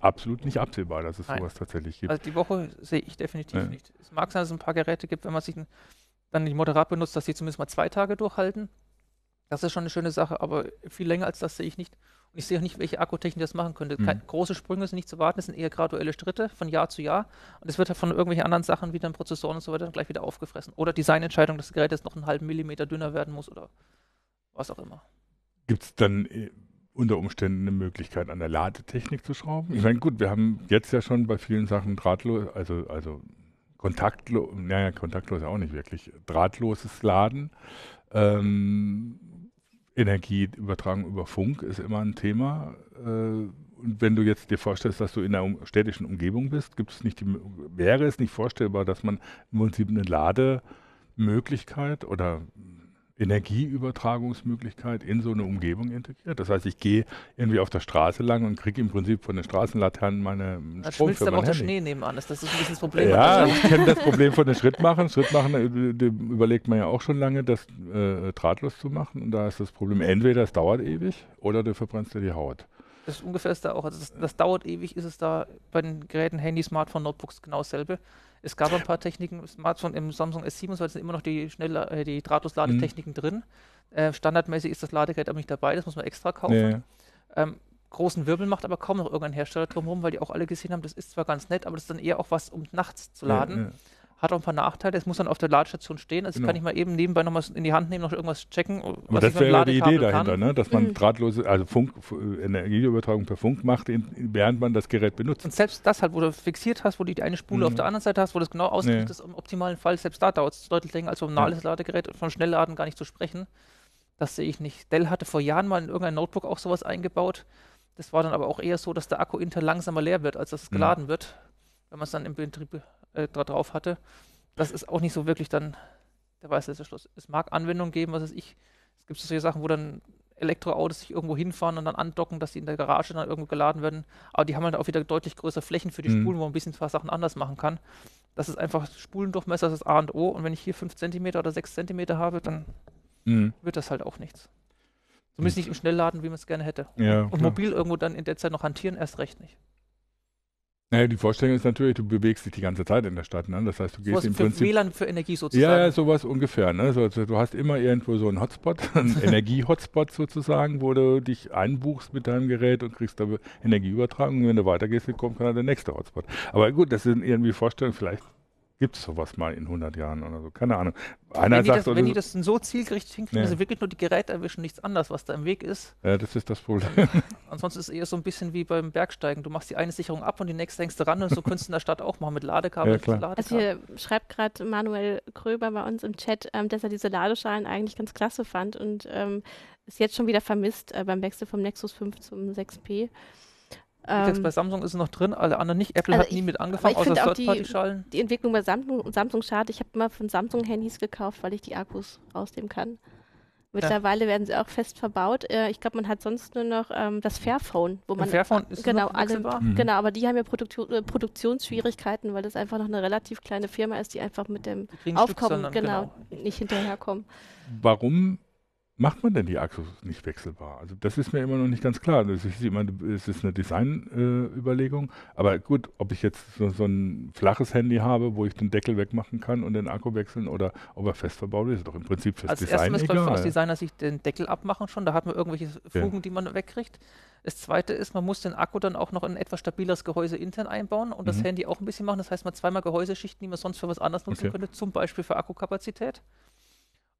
absolut nicht absehbar, dass es Nein. sowas tatsächlich gibt. Also die Woche sehe ich definitiv Ja. nicht. Es mag sein, dass es ein paar Geräte gibt, wenn man sich dann nicht moderat benutzt, dass sie zumindest mal zwei Tage durchhalten. Das ist schon eine schöne Sache, aber viel länger als das sehe ich nicht. Und ich sehe auch nicht, welche Akkutechnik das machen könnte. Mhm. große Sprünge sind nicht zu warten, es sind eher graduelle Schritte von Jahr zu Jahr. Und es wird halt von irgendwelchen anderen Sachen wie dann Prozessoren und so weiter dann gleich wieder aufgefressen. Oder Designentscheidung, dass das Gerät jetzt noch einen halben Millimeter dünner werden muss oder was auch immer. Gibt es dann äh, unter Umständen eine Möglichkeit, an der Ladetechnik zu schrauben? Ich meine, gut, wir haben jetzt ja schon bei vielen Sachen drahtlos, also, also kontaktlos, naja, kontaktlos ja auch nicht wirklich, drahtloses Laden. Ähm, Energieübertragung über Funk ist immer ein Thema. Äh, und wenn du jetzt dir vorstellst, dass du in einer städtischen Umgebung bist, gibt es nicht die, wäre es nicht vorstellbar, dass man im Prinzip eine Lademöglichkeit oder Energieübertragungsmöglichkeit in so eine Umgebung integriert. Das heißt, ich gehe irgendwie auf der Straße lang und kriege im Prinzip von den Straßenlaternen meine Da Strom schmilzt für aber auch der. Schnee nebenan. Das, das ist ein bisschen das Problem. Ja, Also, ich kenne das Problem von den Schrittmachern. Schrittmachen äh, überlegt man ja auch schon lange, das äh, drahtlos zu machen. Und da ist das Problem, entweder es dauert ewig oder du verbrennst dir die Haut. Das ist ungefähr ist da auch. Also das, das dauert ewig, ist es da bei den Geräten, Handy, Smartphone, Notebooks genau dasselbe. Es gab ein paar Techniken, im Smartphone im Samsung S27 sind immer noch die schnell äh, die Drahtlos-Ladetechniken drin. Äh, standardmäßig ist das Ladegerät aber nicht dabei, das muss man extra kaufen. Nee. Ähm, großen Wirbel macht aber kaum noch irgendein Hersteller drumherum, weil die auch alle gesehen haben, das ist zwar ganz nett, aber das ist dann eher auch was, um nachts zu laden. Ja, Hat auch ein paar Nachteile. Es muss dann auf der Ladestation stehen. Also Genau. kann ich mal eben nebenbei noch was in die Hand nehmen, noch irgendwas checken. Aber was das wäre ja die Idee dahinter, ne? dass man Mhm. drahtlose, also Funk, äh, Energieübertragung per Funk macht, in, während man das Gerät benutzt. Und selbst das halt, wo du fixiert hast, wo du die eine Spule Mhm. auf der anderen Seite hast, wo das genau ausgerichtet Nee. ist, im optimalen Fall, selbst da dauert es deutlich länger als so ein normales Ladegerät, von Schnellladen gar nicht zu sprechen. Das sehe ich nicht. Dell hatte vor Jahren mal in irgendein Notebook auch sowas eingebaut. Das war dann aber auch eher so, dass der Akku intern langsamer leer wird, als dass es Mhm. geladen wird, wenn man es dann im Betrieb äh, drauf hatte. Das ist auch nicht so wirklich dann der weiße Schluss. Es mag Anwendungen geben, was weiß ich. Es gibt so solche Sachen, wo dann Elektroautos sich irgendwo hinfahren und dann andocken, dass sie in der Garage dann irgendwo geladen werden. Aber die haben halt auch wieder deutlich größere Flächen für die Mhm. Spulen, wo man ein bisschen ein paar Sachen anders machen kann. Das ist einfach Spulendurchmesser, das ist A und O. Und wenn ich hier 5 cm oder 6 cm habe, dann Mhm. wird das halt auch nichts. Zumindest nicht im Schnellladen, wie man es gerne hätte. Ja, Und klar. mobil irgendwo dann in der Zeit noch hantieren, erst recht nicht. Naja, die Vorstellung ist natürlich, du bewegst dich die ganze Zeit in der Stadt. Ne? Das heißt, du gehst Sowas im für Prinzip WLAN für Energie sozusagen. Ja, ja, sowas ungefähr. Ne? So, so, du hast immer irgendwo so einen Hotspot, einen Energie-Hotspot sozusagen, wo du dich einbuchst mit deinem Gerät und kriegst da Energieübertragung. Und wenn du weitergehst, dann kommt dann der nächste Hotspot. Aber gut, das sind irgendwie Vorstellungen. Vielleicht gibt es sowas mal in 100 Jahren oder so. Keine Ahnung. Einer wenn die, sagt, das, oder wenn so, die das so zielgerichtet hinkriegen, Ja. dass sie wirklich nur die Geräte erwischen, nichts anderes, was da im Weg ist. ja, das ist das Problem. Ansonsten ist es eher so ein bisschen wie beim Bergsteigen. Du machst die eine Sicherung ab und die nächste hängst du ran und so könntest du in der Stadt auch machen mit Ladekabel. Ja, klar. Also Ladekabel. hier schreibt gerade Manuel Kröber bei uns im Chat, ähm, dass er diese Ladeschalen eigentlich ganz klasse fand und ähm, ist jetzt schon wieder vermisst äh, beim Wechsel vom Nexus 5 zum 6P. Jetzt Ähm, bei Samsung ist es noch drin, alle anderen nicht. Apple Also hat nie ich- mit aber angefangen, außer die- Third-Party-Schalen. die Entwicklung bei Samsung, Samsung schade. Ich habe immer von Samsung Handys gekauft, weil ich die Akkus rausnehmen kann. Mittlerweile werden sie auch fest verbaut. Äh, ich glaube, man hat sonst nur noch ähm, das Fairphone, wo man Fairphone ist genau noch alle. Mhm. genau, aber die haben ja Produktion, äh, Produktionsschwierigkeiten, weil das einfach noch eine relativ kleine Firma ist, die einfach mit dem Aufkommen Stückzahlen, genau, nicht hinterherkommen. Warum macht man denn die Akkus nicht wechselbar? Also das ist mir immer noch nicht ganz klar. Das ist immer, es ist eine Designüberlegung. Äh, aber gut, ob ich jetzt so, so, ein flaches Handy habe, wo ich den Deckel wegmachen kann und den Akku wechseln oder ob er fest verbaut ist, ist doch im Prinzip fürs Als Design erstes egal. aus Designer sich den Deckel abmachen schon. Da hat man irgendwelche Fugen, ja. die man wegkriegt. Das zweite ist, man muss den Akku dann auch noch in ein etwas stabileres Gehäuse intern einbauen und mhm. das Handy auch ein bisschen machen. Das heißt, man zweimal Gehäuseschichten, die man sonst für was anderes nutzen okay. könnte, zum Beispiel für Akkukapazität.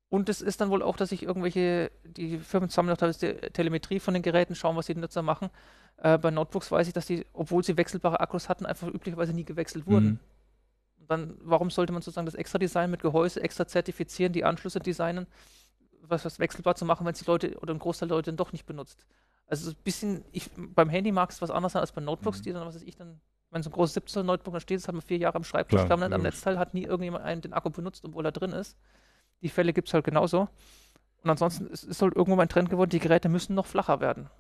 Und es ist dann wohl auch, dass sich irgendwelche, die Firmen sammeln auch teilweise Telemetrie von den Geräten, schauen, was die Nutzer machen. Äh, bei Notebooks weiß ich, dass die, obwohl sie wechselbare Akkus hatten, einfach üblicherweise nie gewechselt wurden. Mhm. Dann, warum sollte man sozusagen das extra Design mit Gehäuse extra zertifizieren, die Anschlüsse designen, was, was wechselbar zu machen, wenn es die Leute oder ein Großteil der Leute dann doch nicht benutzt? Also ein bisschen, ich, beim Handy mag es was anderes sein als bei Notebooks, mhm. die dann, was weiß ich, dann, wenn so ein großes 17 Notebook da steht, das hat man vier Jahre am Schreibtisch, Klar, am Netzteil, hat nie irgendjemand einen den Akku benutzt, obwohl er drin ist. Die Fälle gibt es halt genauso. Und ansonsten ist, ist halt irgendwo mein Trend geworden, die Geräte müssen noch flacher werden.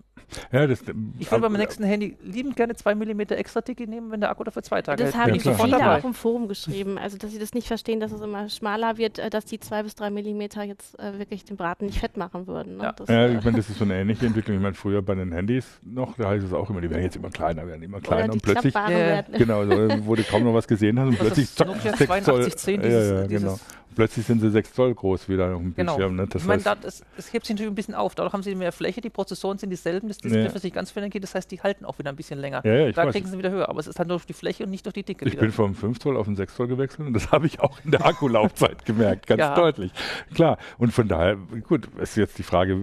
Ja, das, ich will beim nächsten Handy liebend gerne 2 mm extra dicke nehmen, wenn der Akku dafür zwei Tage Das haben ja, viele dabei. auch im Forum geschrieben, also dass sie das nicht verstehen, dass es immer schmaler wird, äh, dass die 2 bis 3 mm jetzt äh, wirklich den Braten nicht fett machen würden. Ne? Ja, das, ja äh, ich meine, das ist so eine ähnliche Entwicklung. Ich meine, früher bei den Handys noch, da heißt es auch immer, die werden jetzt immer kleiner, werden immer kleiner und plötzlich, yeah. genau, so, wo du kaum noch was gesehen hast und plötzlich zack, 6 Zoll. 10, dieses, ja, ja, genau plötzlich sind sie 6 Zoll groß wieder auf dem genau. Bildschirm. Ne? Das ich meine, es hebt sich natürlich ein bisschen auf. Dadurch haben sie mehr Fläche, die Prozessoren sind dieselben, das Display, ja. was nicht ganz verändert geht, das heißt, die halten auch wieder ein bisschen länger. Ja, ja, da kriegen sie wieder höher, aber es ist halt nur durch die Fläche und nicht durch die Dicke. Ich wieder. bin vom 5 Zoll auf den 6 Zoll gewechselt und das habe ich auch in der Akkulaufzeit gemerkt, ganz deutlich. Klar, und von daher, gut, ist jetzt die Frage,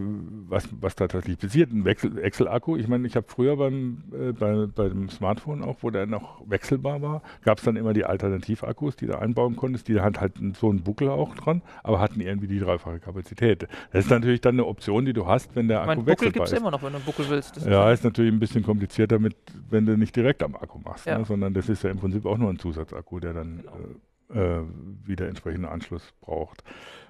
was, was da tatsächlich passiert. Ein Excel-Akku, ich meine, ich habe früher beim, äh, bei, bei dem Smartphone auch, wo der noch wechselbar war, gab es dann immer die Alternativakkus, die du einbauen konntest, die hat halt so einen Buckel auch dran, aber hatten irgendwie die dreifache Kapazität. Das ist natürlich dann eine Option, die du hast, wenn der Akku mein, Buckel gibt es immer noch, wenn du einen Buckel willst. Das ja, ist natürlich ein bisschen komplizierter, mit, wenn du nicht direkt am Akku machst, ja. ne, sondern das ist ja im Prinzip auch nur ein Zusatzakku, der dann genau. äh, äh, wieder entsprechenden Anschluss braucht.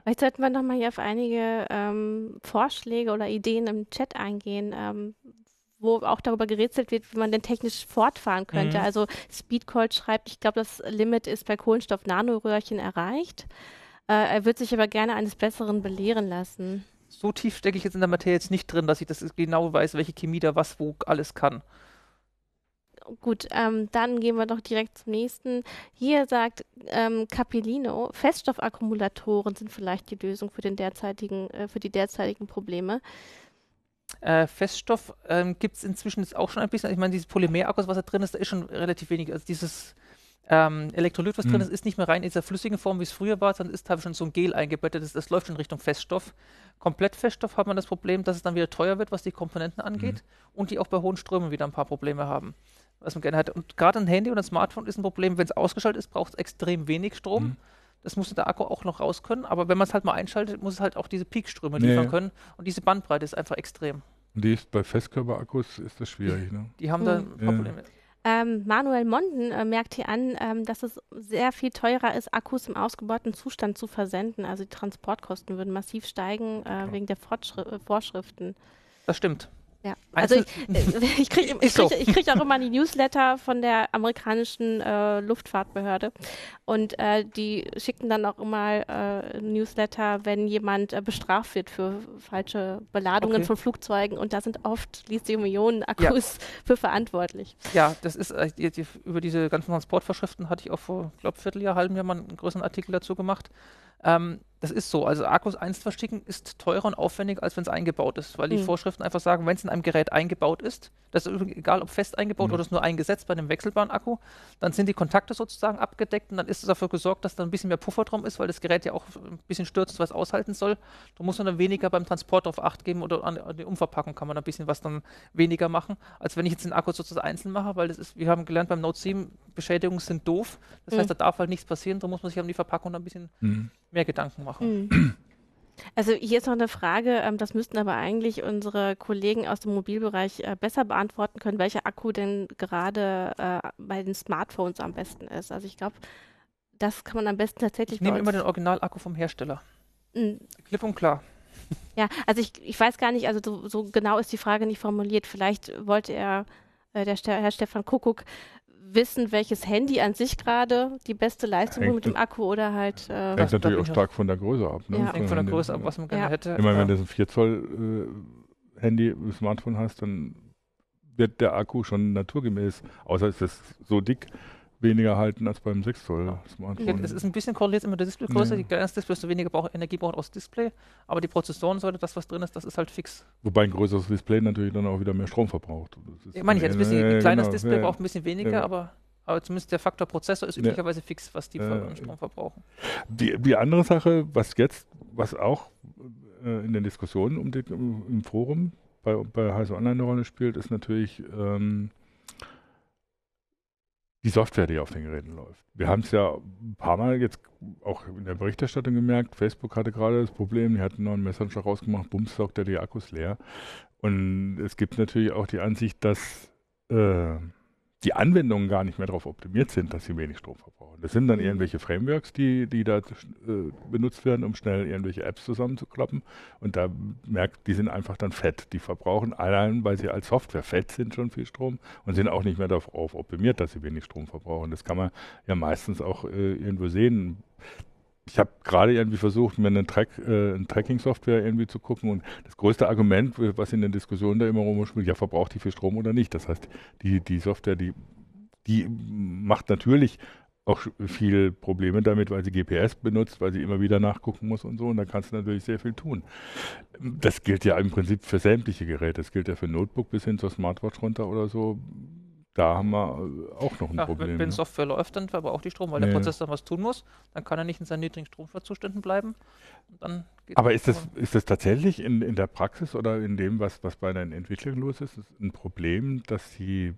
Vielleicht sollten wir nochmal hier auf einige ähm, Vorschläge oder Ideen im Chat eingehen, ähm, wo auch darüber gerätselt wird, wie man denn technisch fortfahren könnte. Mhm. Also Speedcall schreibt, ich glaube, das Limit ist bei Kohlenstoff-Nanoröhrchen erreicht. Äh, er wird sich aber gerne eines Besseren belehren lassen. So tief stecke ich jetzt in der Materie jetzt nicht drin, dass ich das genau weiß, welche Chemie da was wo alles kann. Gut, ähm, dann gehen wir doch direkt zum nächsten. Hier sagt ähm, Capellino, Feststoffakkumulatoren sind vielleicht die Lösung für, den derzeitigen, äh, für die derzeitigen Probleme. Äh, Feststoff ähm, gibt es inzwischen jetzt auch schon ein bisschen. Ich meine, dieses Polymerakkus, was da drin ist, da ist schon relativ wenig. Also dieses ähm, Elektrolyt, was mhm. drin ist, ist nicht mehr rein in dieser flüssigen Form, wie es früher war, sondern ist teilweise schon so ein Gel eingebettet. Das, das läuft schon in Richtung Feststoff. Komplett Feststoff hat man das Problem, dass es dann wieder teuer wird, was die Komponenten angeht mhm. und die auch bei hohen Strömen wieder ein paar Probleme haben. Was man gerne hat. Und gerade ein Handy und ein Smartphone ist ein Problem, wenn es ausgeschaltet ist, braucht es extrem wenig Strom. Mhm. Das muss der Akku auch noch raus können, aber wenn man es halt mal einschaltet, muss es halt auch diese Peakströme nee. liefern können und diese Bandbreite ist einfach extrem. Und die ist bei Festkörperakkus ist das schwierig, die, ne? Die haben da ein paar Probleme. Ähm, Manuel Monden äh, merkt hier an, ähm, dass es sehr viel teurer ist, Akkus im ausgebauten Zustand zu versenden. Also die Transportkosten würden massiv steigen äh, wegen der Fortschri äh, Vorschriften. Das stimmt. Ja, also ich, ich kriege ich krieg, ich krieg auch immer die Newsletter von der amerikanischen äh, Luftfahrtbehörde und äh, die schicken dann auch immer äh, Newsletter, wenn jemand äh, bestraft wird für falsche Beladungen okay. von Flugzeugen und da sind oft Lithium-Ionen Akkus ja. für verantwortlich. Ja, das ist äh, die, die, über diese ganzen Transportvorschriften hatte ich auch vor, glaube Vierteljahr, halben Jahr mal einen größeren Artikel dazu gemacht. Ähm, das ist so. Also Akkus einzeln verschicken ist teurer und aufwendiger, als wenn es eingebaut ist, weil die mhm. Vorschriften einfach sagen, wenn es in einem Gerät eingebaut ist, das ist egal ob fest eingebaut mhm. oder es nur eingesetzt bei einem wechselbaren Akku, dann sind die Kontakte sozusagen abgedeckt und dann ist es dafür gesorgt, dass da ein bisschen mehr Puffer drum ist, weil das Gerät ja auch ein bisschen stürzt, was aushalten soll. Da muss man dann weniger beim Transport darauf acht geben oder an, an die Umverpackung kann man ein bisschen was dann weniger machen, als wenn ich jetzt den Akku sozusagen einzeln mache, weil das ist, wir haben gelernt beim Note 7, Beschädigungen sind doof. Das mhm. heißt, da darf halt nichts passieren, da muss man sich um die Verpackung ein bisschen mhm. Mehr Gedanken machen. Mhm. Also hier ist noch eine Frage, ähm, das müssten aber eigentlich unsere Kollegen aus dem Mobilbereich äh, besser beantworten können, welcher Akku denn gerade äh, bei den Smartphones am besten ist. Also ich glaube, das kann man am besten tatsächlich. Ich nehme immer den Originalakku vom Hersteller. Mhm. Klipp und klar. Ja, also ich, ich weiß gar nicht, also so, so genau ist die Frage nicht formuliert. Vielleicht wollte er, äh, der Herr Stefan Kuckuck, wissen, welches Handy an sich gerade die beste Leistung Hängt mit dem Akku oder halt. Äh, Hängt natürlich auch stark von der Größe ab. Ne? Ja. Hängt von der Handy. Größe ab, was man gerne Ja. hätte. Ich meine, wenn du so ein 4 Zoll äh, Handy, Smartphone hast, dann wird der Akku schon naturgemäß, außer es ist so dick, weniger halten als beim 6 Zoll Smartphone. Es ist ein bisschen korreliert immer der Displaygröße. Ja. Je kleiner das Display, desto weniger braucht, Energie braucht aus Display. Aber die Prozessoren sollte das, was drin ist, das ist halt fix. Wobei ein größeres Display natürlich dann auch wieder mehr Strom verbraucht. Das ist Ich meine, jetzt ein bisschen, äh, ein kleines genau, Display ja. braucht ein bisschen weniger, Ja. aber, aber zumindest der Faktor Prozessor ist Ja. üblicherweise fix, was die Ja, ja. Strom verbrauchen. Die, die andere Sache, was jetzt, was auch äh, in den Diskussionen um die, um, im Forum bei, bei Heise Online eine Rolle spielt, ist natürlich ähm, die Software, die auf den Geräten läuft. Wir haben es ja ein paar Mal jetzt auch in der Berichterstattung gemerkt, Facebook hatte gerade das Problem, die hatten einen neuen Messenger rausgemacht, bums, saugt er die Akkus leer. Und es gibt natürlich auch die Ansicht, dass äh, die Anwendungen gar nicht mehr darauf optimiert sind, dass sie wenig Strom verbrauchen. Das sind dann Mhm. irgendwelche Frameworks, die, die da äh, benutzt werden, um schnell irgendwelche Apps zusammenzuklappen. Und da merkt, die sind einfach dann fett. Die verbrauchen allein, weil sie als Software fett sind, schon viel Strom und sind auch nicht mehr darauf optimiert, dass sie wenig Strom verbrauchen. Das kann man ja meistens auch äh, irgendwo sehen. Ich habe gerade irgendwie versucht, mir eine, Track, äh, eine Tracking-Software irgendwie zu gucken und das größte Argument, was in den Diskussionen da immer rumspielt, ja, verbraucht die viel Strom oder nicht? Das heißt, die, die Software, die, die macht natürlich auch viel Probleme damit, weil sie GPS benutzt, weil sie immer wieder nachgucken muss und so. Und da kannst du natürlich sehr viel tun. Das gilt ja im Prinzip für sämtliche Geräte. Das gilt ja für Notebook bis hin zur Smartwatch runter oder so. Da haben wir äh, auch noch ein Ja, Problem. wenn, wenn ne? Software läuft, dann verbraucht die Strom, weil Ja, der. Prozessor was tun muss. Dann kann er nicht in seinen niedrigen Stromzuständen bleiben. Und dann geht Aber ist das, ist das tatsächlich in, in der Praxis oder in dem, was, was bei den Entwicklern los ist, ist ein Problem, dass sie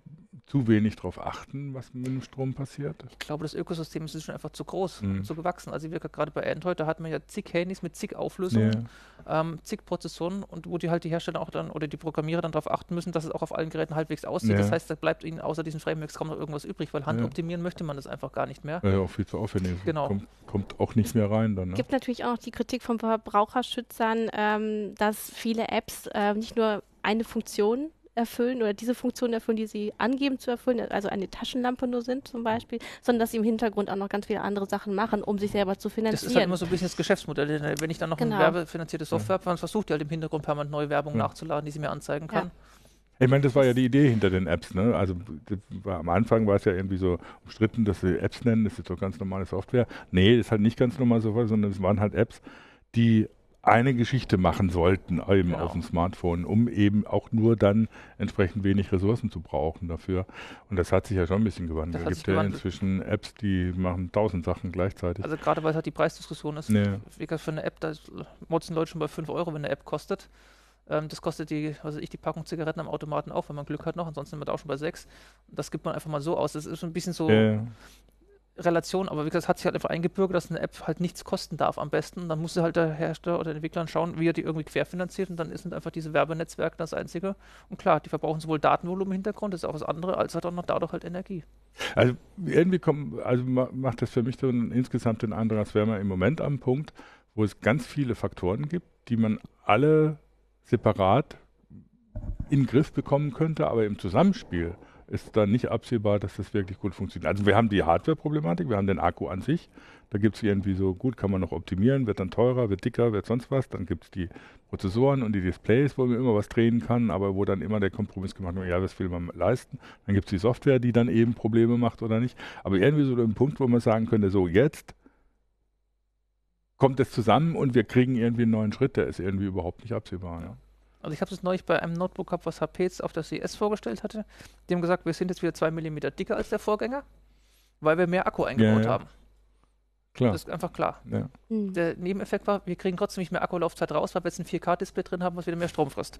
zu wenig darauf achten, was mit dem Strom passiert? Ich glaube, das Ökosystem ist schon einfach zu groß Mhm. und zu gewachsen. Also wir gerade bei Android, da hat man ja zig Handys mit zig Auflösungen, ähm, zig Prozessoren und wo die halt die Hersteller auch dann oder die Programmierer dann darauf achten müssen, dass es auch auf allen Geräten halbwegs aussieht. Ja. Das heißt, da bleibt ihnen außer diesen Frameworks kaum noch irgendwas übrig, weil Hand Ja. optimieren möchte man das einfach gar nicht mehr. Ja, auch viel zu aufwendig. Genau. Kommt, kommt auch nicht mehr rein dann. Ne? gibt natürlich auch noch die Kritik von Verbraucherschützern, ähm, dass viele Apps äh, nicht nur eine Funktion erfüllen oder diese Funktion erfüllen, die sie angeben zu erfüllen, also eine Taschenlampe nur sind zum Beispiel, sondern dass sie im Hintergrund auch noch ganz viele andere Sachen machen, um sich selber zu Das ist halt finanzieren. immer so ein bisschen das Geschäftsmodell. denn Wenn ich dann noch Genau. eine werbefinanzierte Software habe, dann versucht die halt im Hintergrund permanent neue Werbung Ja. nachzuladen, die sie mir anzeigen kann. Ich meine, das war ja die Idee hinter den Apps. Ne? Also war, am Anfang war es ja irgendwie so umstritten, dass sie Apps nennen, das ist doch ganz normale Software. Nee, das ist halt nicht ganz normale Software, sondern es waren halt Apps, die eine Geschichte machen sollten, eben Genau. auf dem Smartphone, um eben auch nur dann entsprechend wenig Ressourcen zu brauchen dafür. Und das hat sich ja schon ein bisschen gewandelt. Es gibt ja inzwischen Apps, die machen tausend Sachen gleichzeitig. Also gerade weil es halt die Preisdiskussion ist. Nee. Wie gesagt, für eine App, da motzen Leute schon bei 5 Euro, wenn eine App kostet. Ähm, das kostet die, was weiß ich, die Packung Zigaretten am Automaten auch, wenn man Glück hat noch. Ansonsten sind wir da auch schon bei 6. Das gibt man einfach mal so aus. Das ist so ein bisschen so Ja, Relation, aber wie gesagt, es hat sich halt einfach eingebürgert, dass eine App halt nichts kosten darf am besten. Dann muss halt der Hersteller oder der Entwickler schauen, wie er die irgendwie querfinanziert und dann sind einfach diese Werbenetzwerke das Einzige. Und klar, die verbrauchen sowohl Datenvolumen im Hintergrund, das ist auch das andere, als halt auch noch dadurch halt Energie. Also irgendwie kommt, also ma- macht das für mich so einen, insgesamt den Eindruck, als wären wir im Moment am Punkt, wo es ganz viele Faktoren gibt, die man alle separat in den Griff bekommen könnte, aber im Zusammenspiel ist da nicht absehbar, dass das wirklich gut funktioniert. Also wir haben die Hardware-Problematik, wir haben den Akku an sich, da gibt es irgendwie so, gut, kann man noch optimieren, wird dann teurer, wird dicker, wird sonst was, dann gibt es die Prozessoren und die Displays, wo man immer was drehen kann, aber wo dann immer der Kompromiss gemacht wird, ja, das will man leisten. Dann gibt es die Software, die dann eben Probleme macht oder nicht. Aber irgendwie so ein Punkt, wo man sagen könnte, so jetzt kommt es zusammen und wir kriegen irgendwie einen neuen Schritt, der ist irgendwie überhaupt nicht absehbar. Ja. Also ich habe es neulich bei einem Notebook gehabt, was HP jetzt auf der CS vorgestellt hatte. Die haben gesagt, wir sind jetzt wieder 2 mm dicker als der Vorgänger, weil wir mehr Akku eingebaut ja. haben. Klar. Das ist einfach klar. Ja. Hm. Der Nebeneffekt war, wir kriegen trotzdem nicht mehr Akkulaufzeit raus, weil wir jetzt ein 4K-Display drin haben, was wieder mehr Strom frisst.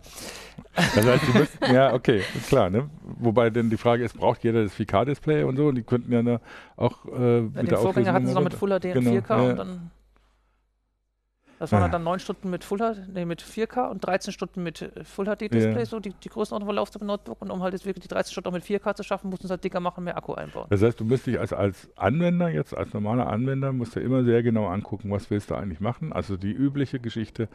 Das heißt, die müssten, ja, okay, ist klar. Ne? Wobei denn die Frage ist, braucht jeder das 4K-Display und so? Und die könnten ja ne, auch äh, Ja, mit den der Vorgänger hatten sie noch mit Full HD und Genau, 4K ja. und dann. Das waren Ah. dann 9 Stunden mit Full HD, nee, mit 4K und 13 Stunden mit äh, Full HD Display, Ja. so die, die Größenordnung von Laufzeit Notebook. Und um halt jetzt wirklich die 13 Stunden auch mit 4K zu schaffen, mussten sie halt dicker machen, mehr Akku einbauen. Das heißt, du musst dich als, als Anwender, jetzt als normaler Anwender, musst du immer sehr genau angucken, was willst du eigentlich machen. Also die übliche Geschichte,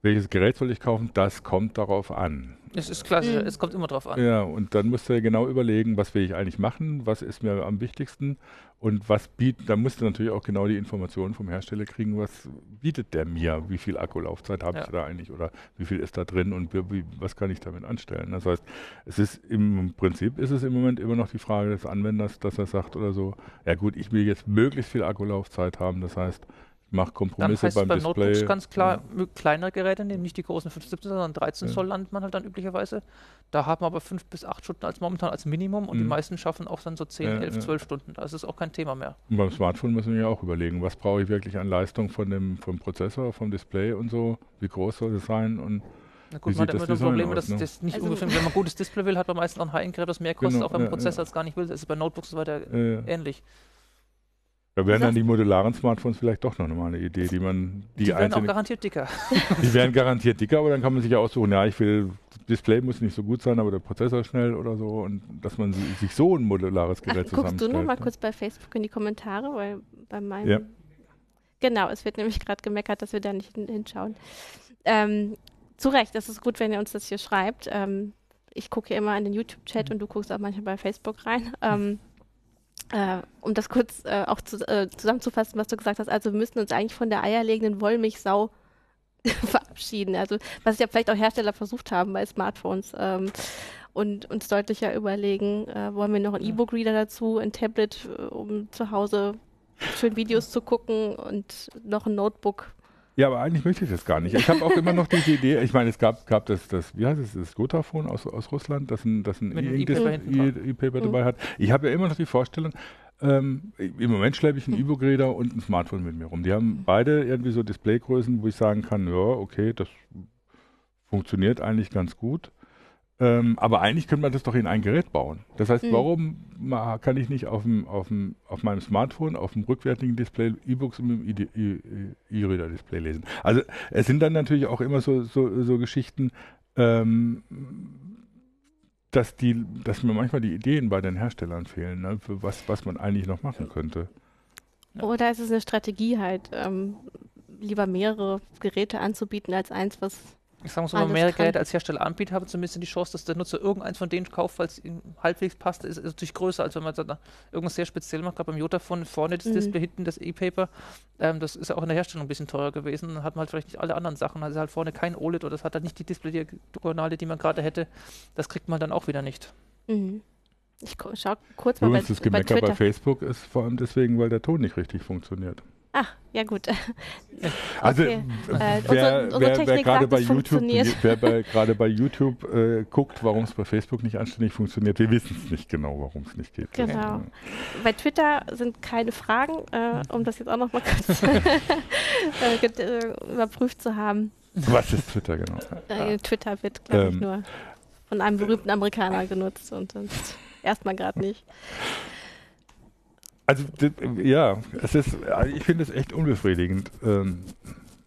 welches Gerät soll ich kaufen, das kommt darauf an. Es ist klassisch, Mhm. es kommt immer drauf an. Ja, und dann musst du ja genau überlegen, was will ich eigentlich machen, was ist mir am wichtigsten und was bietet, da musst du natürlich auch genau die Informationen vom Hersteller kriegen, was bietet der mir, wie viel Akkulaufzeit habe Ja. ich da eigentlich oder wie viel ist da drin und wie, wie, was kann ich damit anstellen. Das heißt, es ist im Prinzip ist es im Moment immer noch die Frage des Anwenders, dass er sagt oder so, ja gut, ich will jetzt möglichst viel Akkulaufzeit haben, das heißt, ich mache Dann Kompromisse heißt es beim bei Display. Notebooks ganz klar, Ja. kleinere Geräte nehmen, nicht die großen 15, sondern 13 Ja. Zoll landet man halt dann üblicherweise. Da haben wir aber 5 bis 8 Stunden als momentan als Minimum und die Mhm. meisten schaffen auch dann so 10, Ja, 11, ja. 12 Stunden. Da ist es auch kein Thema mehr. Und beim Smartphone müssen wir ja auch überlegen, was brauche ich wirklich an Leistung von dem, vom Prozessor, vom Display und so, wie groß soll es sein und Na Wie gut, man sieht hat das immer das Problem, aus, dass ne? das nicht Also- ungefähr, wenn man ein gutes Display will, hat man meistens noch ein High-End-Gerät, das mehr kostet, Genau, auch wenn man ja, Prozessor ja. das gar nicht will. Das ist bei Notebooks und so weiter äh, ähnlich. Da wären dann die modularen Smartphones vielleicht doch noch mal eine Idee, die man, die, Die, werden auch garantiert dicker. die wären garantiert dicker, aber dann kann man sich ja aussuchen, ja, ich will, das Display muss nicht so gut sein, aber der Prozessor schnell oder so und dass man si- sich so ein modulares Ach, Gerät guckst du zusammenstellt. noch mal ne? kurz bei Facebook in die Kommentare, weil bei meinem. Ja. Genau, es wird nämlich gerade gemeckert, dass wir da nicht hin, hinschauen. Ähm, zu Recht, es ist gut, wenn ihr uns das hier schreibt. Ähm, ich gucke ja immer in den YouTube-Chat und du guckst auch manchmal bei Facebook rein. Ähm, äh, um das kurz äh, auch zu, äh, zusammenzufassen, was du gesagt hast. Also wir müssen uns eigentlich von der eierlegenden Wollmilchsau verabschieden. Also was ja vielleicht auch Hersteller versucht haben bei Smartphones. Ähm, und uns deutlicher überlegen, äh, wollen wir noch einen. E-Book-Reader dazu, ein Tablet, äh, um zu Hause schön Videos zu gucken und noch ein Notebook. Ja, aber eigentlich möchte ich das gar nicht. Ich habe auch immer noch diese Idee, ich meine, es gab, gab das, das, wie heißt es, das Gotaphone aus, aus Russland, das ein, das ein E-Paper. E- E-Paper Mhm. dabei hat. Ich habe ja immer noch die Vorstellung, ähm, im Moment schleppe ich einen Mhm. E-Book-Reader und ein Smartphone mit mir rum. Die haben beide irgendwie so Displaygrößen, wo ich sagen kann, ja, okay, das funktioniert eigentlich ganz gut. Ähm, aber eigentlich könnte man das doch in ein Gerät bauen. Das heißt, Mhm. warum kann ich nicht auf, dem, auf, dem, auf meinem Smartphone, auf dem rückwärtigen Display E-Books mit dem E-Reader-Display lesen? Also es sind dann natürlich auch immer so, so, so Geschichten, ähm, dass, die, dass mir manchmal die Ideen bei den Herstellern fehlen, ne, für was, was man eigentlich noch machen könnte. Oder ist es eine Strategie halt, ähm, lieber mehrere Geräte anzubieten als eins, was Ich sage mal so, wenn man Alles mehrere kann. Geräte als Hersteller anbietet, habe zumindest die Chance, dass der Nutzer irgendeins von denen kauft, weil es ihm halbwegs passt, ist, ist natürlich größer, als wenn man da irgendwas sehr speziell macht. Gerade beim Jotaphone vorne das Mhm. Display, hinten das E-Paper. Ähm, das ist ja auch in der Herstellung ein bisschen teurer gewesen. Dann hat man halt vielleicht nicht alle anderen Sachen. Also halt vorne kein OLED oder das hat halt nicht die Display-Diagonale, die man gerade hätte. Das kriegt man dann auch wieder nicht. Mhm. Ich gu- schau kurz mal bei, Übrigens, das bei Gemecker bei Twitter. Facebook ist vor allem deswegen, weil der Ton nicht richtig funktioniert. Ach, ja gut. Also Okay. Äh, wer, gerade bei bei, gerade bei YouTube äh, guckt, warum es bei Facebook nicht anständig funktioniert, wir wissen es nicht genau, warum es nicht geht. Genau. Bei Twitter sind keine Fragen, äh, um das jetzt auch noch mal kurz äh, äh, überprüft zu haben. Was ist Twitter genau? Äh, Twitter wird, glaube ich, Ähm. nur von einem berühmten Amerikaner genutzt und sonst erstmal gerade nicht. Also ja, es ist, also ich finde es echt unbefriedigend. Ähm,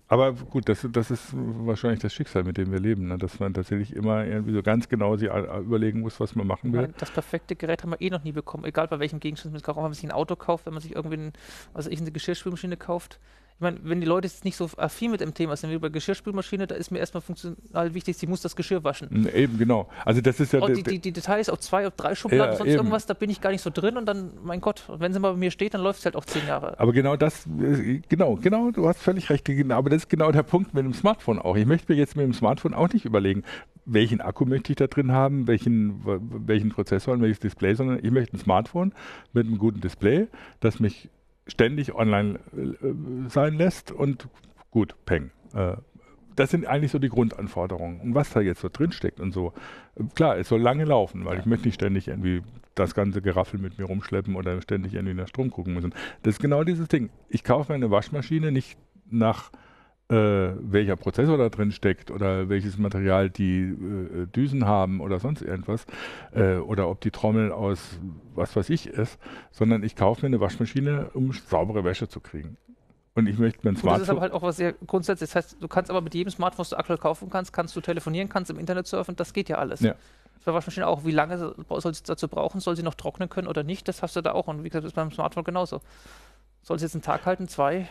aber gut, das, das ist wahrscheinlich das Schicksal, mit dem wir leben, ne? dass man tatsächlich immer irgendwie so ganz genau sich überlegen muss, was man machen will. das perfekte Gerät haben wir eh noch nie bekommen, egal bei welchem Gegenstand man es kauft. Auch wenn man sich ein Auto kauft, wenn man sich irgendwie ein, weiß ich, eine Geschirrspülmaschine kauft. Ich meine, wenn die Leute jetzt nicht so affin mit dem Thema sind wie bei Geschirrspülmaschine, da ist mir erstmal funktional wichtig, sie muss das Geschirr waschen. Eben, genau. Also das ist ja... Und de- die, die, die Details auf zwei, auf drei Schubladen, Ja, sonst eben. irgendwas, da bin ich gar nicht so drin und dann, mein Gott, wenn sie mal bei mir steht, dann läuft es halt auch zehn Jahre. Aber genau das, äh, genau, genau, du hast völlig recht. Aber das ist genau der Punkt mit dem Smartphone auch. Ich möchte mir jetzt mit dem Smartphone auch nicht überlegen, welchen Akku möchte ich da drin haben, welchen, welchen Prozessor und welches Display, sondern ich möchte ein Smartphone mit einem guten Display, das mich ständig online äh, sein lässt und gut, peng. Äh, das sind eigentlich so die Grundanforderungen. Und was da jetzt so drin steckt und so. Klar, es soll lange laufen, weil Ja. ich möchte nicht ständig irgendwie das ganze Geraffel mit mir rumschleppen oder ständig irgendwie nach Strom gucken müssen. Das ist genau dieses Ding. Ich kaufe mir eine Waschmaschine nicht nach äh, welcher Prozessor da drin steckt oder welches Material die äh, Düsen haben oder sonst irgendwas äh, oder ob die Trommel aus was weiß ich ist, sondern ich kaufe mir eine Waschmaschine, um saubere Wäsche zu kriegen. Und ich möchte mir ein Gut, das ist aber Smartphone. halt auch was sehr grundsätzliches. Das heißt, du kannst aber mit jedem Smartphone, das du aktuell kaufen kannst, kannst du telefonieren, kannst im Internet surfen, das geht ja alles. Ja. Bei Waschmaschine auch, wie lange soll sie dazu brauchen, soll sie noch trocknen können oder nicht, das hast du da auch. Und wie gesagt, das ist beim Smartphone genauso. Soll es jetzt einen Tag halten, zwei?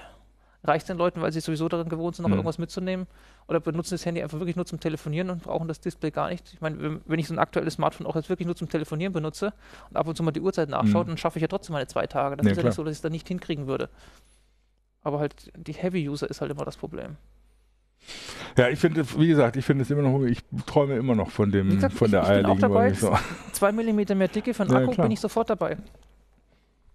Reicht den Leuten, weil sie sowieso daran gewohnt sind, noch Mhm. irgendwas mitzunehmen? Oder benutzen das Handy einfach wirklich nur zum Telefonieren und brauchen das Display gar nicht? Ich meine, wenn- ich so ein aktuelles Smartphone auch jetzt wirklich nur zum Telefonieren benutze und ab und zu mal die Uhrzeit nachschaue, Mhm. dann schaffe ich ja trotzdem meine zwei Tage. Das Ja, ist ja klar. nicht so, dass ich es dann nicht hinkriegen würde. Aber halt die Heavy-User ist halt immer das Problem. Ja, ich finde, wie gesagt, ich finde es immer noch, ich träume immer noch von dem, gesagt, von ich- der ich bin auch dabei. Wollmilchsau. Zwei Millimeter mehr Dicke Ja, Akku klar. bin ich sofort dabei.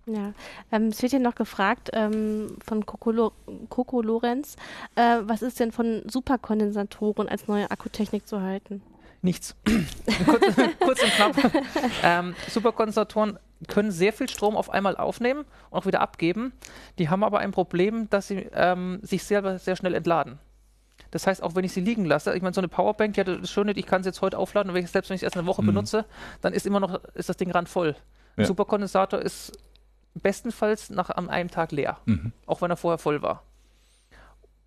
Ja, ähm, es wird hier noch gefragt ähm, von Coco, Lo Coco Lorenz, äh, was ist denn von Superkondensatoren als neue Akkutechnik zu halten? Nichts. kurz, kurz und knapp. Ähm, Superkondensatoren können sehr viel Strom auf einmal aufnehmen und auch wieder abgeben. Die haben aber ein Problem, dass sie ähm, sich selber sehr schnell entladen. Das heißt, auch wenn ich sie liegen lasse, ich meine, so eine Powerbank, die hat das Schöne, ich kann sie jetzt heute aufladen und wenn ich, selbst wenn ich es erst eine Woche Mhm. benutze, dann ist immer noch, ist das Ding randvoll. Ein Ja. Superkondensator ist bestenfalls nach an einem Tag leer Mhm. auch wenn er vorher voll war.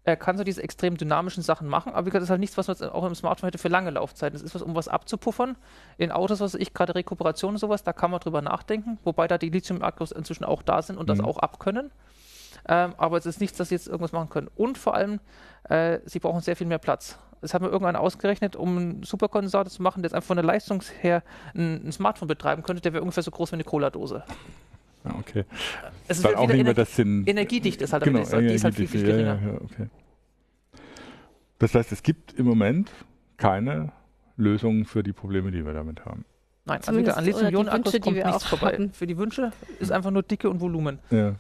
Er kann so diese extrem dynamischen Sachen machen, aber wie gesagt, das ist halt nichts, was man jetzt auch im Smartphone hätte für lange Laufzeiten. Das ist was, um was abzupuffern. In Autos, was ich, gerade Rekuperation und sowas, da kann man drüber nachdenken, wobei da die Lithium-Akkus inzwischen auch da sind und das Mhm. auch abkönnen. Ähm, aber es ist nichts, dass sie jetzt irgendwas machen können. Und vor allem, äh, sie brauchen sehr viel mehr Platz. Das hat mir irgendwann ausgerechnet, um einen Superkondensator zu machen, der jetzt einfach von der Leistung her ein, ein Smartphone betreiben könnte, der wäre ungefähr so groß wie eine Cola-Dose. Ja, okay. Es ist Dann wieder auch nicht mehr Energie- das Sinn. Energiedicht ist halt, genau, damit, die ist halt viel, viel Energiedichte, geringer. ja, ja, okay. Das heißt, es gibt im Moment keine Lösung für die Probleme, die wir damit haben. Nein, also Zumindest- an Lithium-Ionen-Akkus Wünsche, die kommt wir nichts vorbei. haben. Für die Wünsche ist einfach nur Dicke und Volumen. Ja.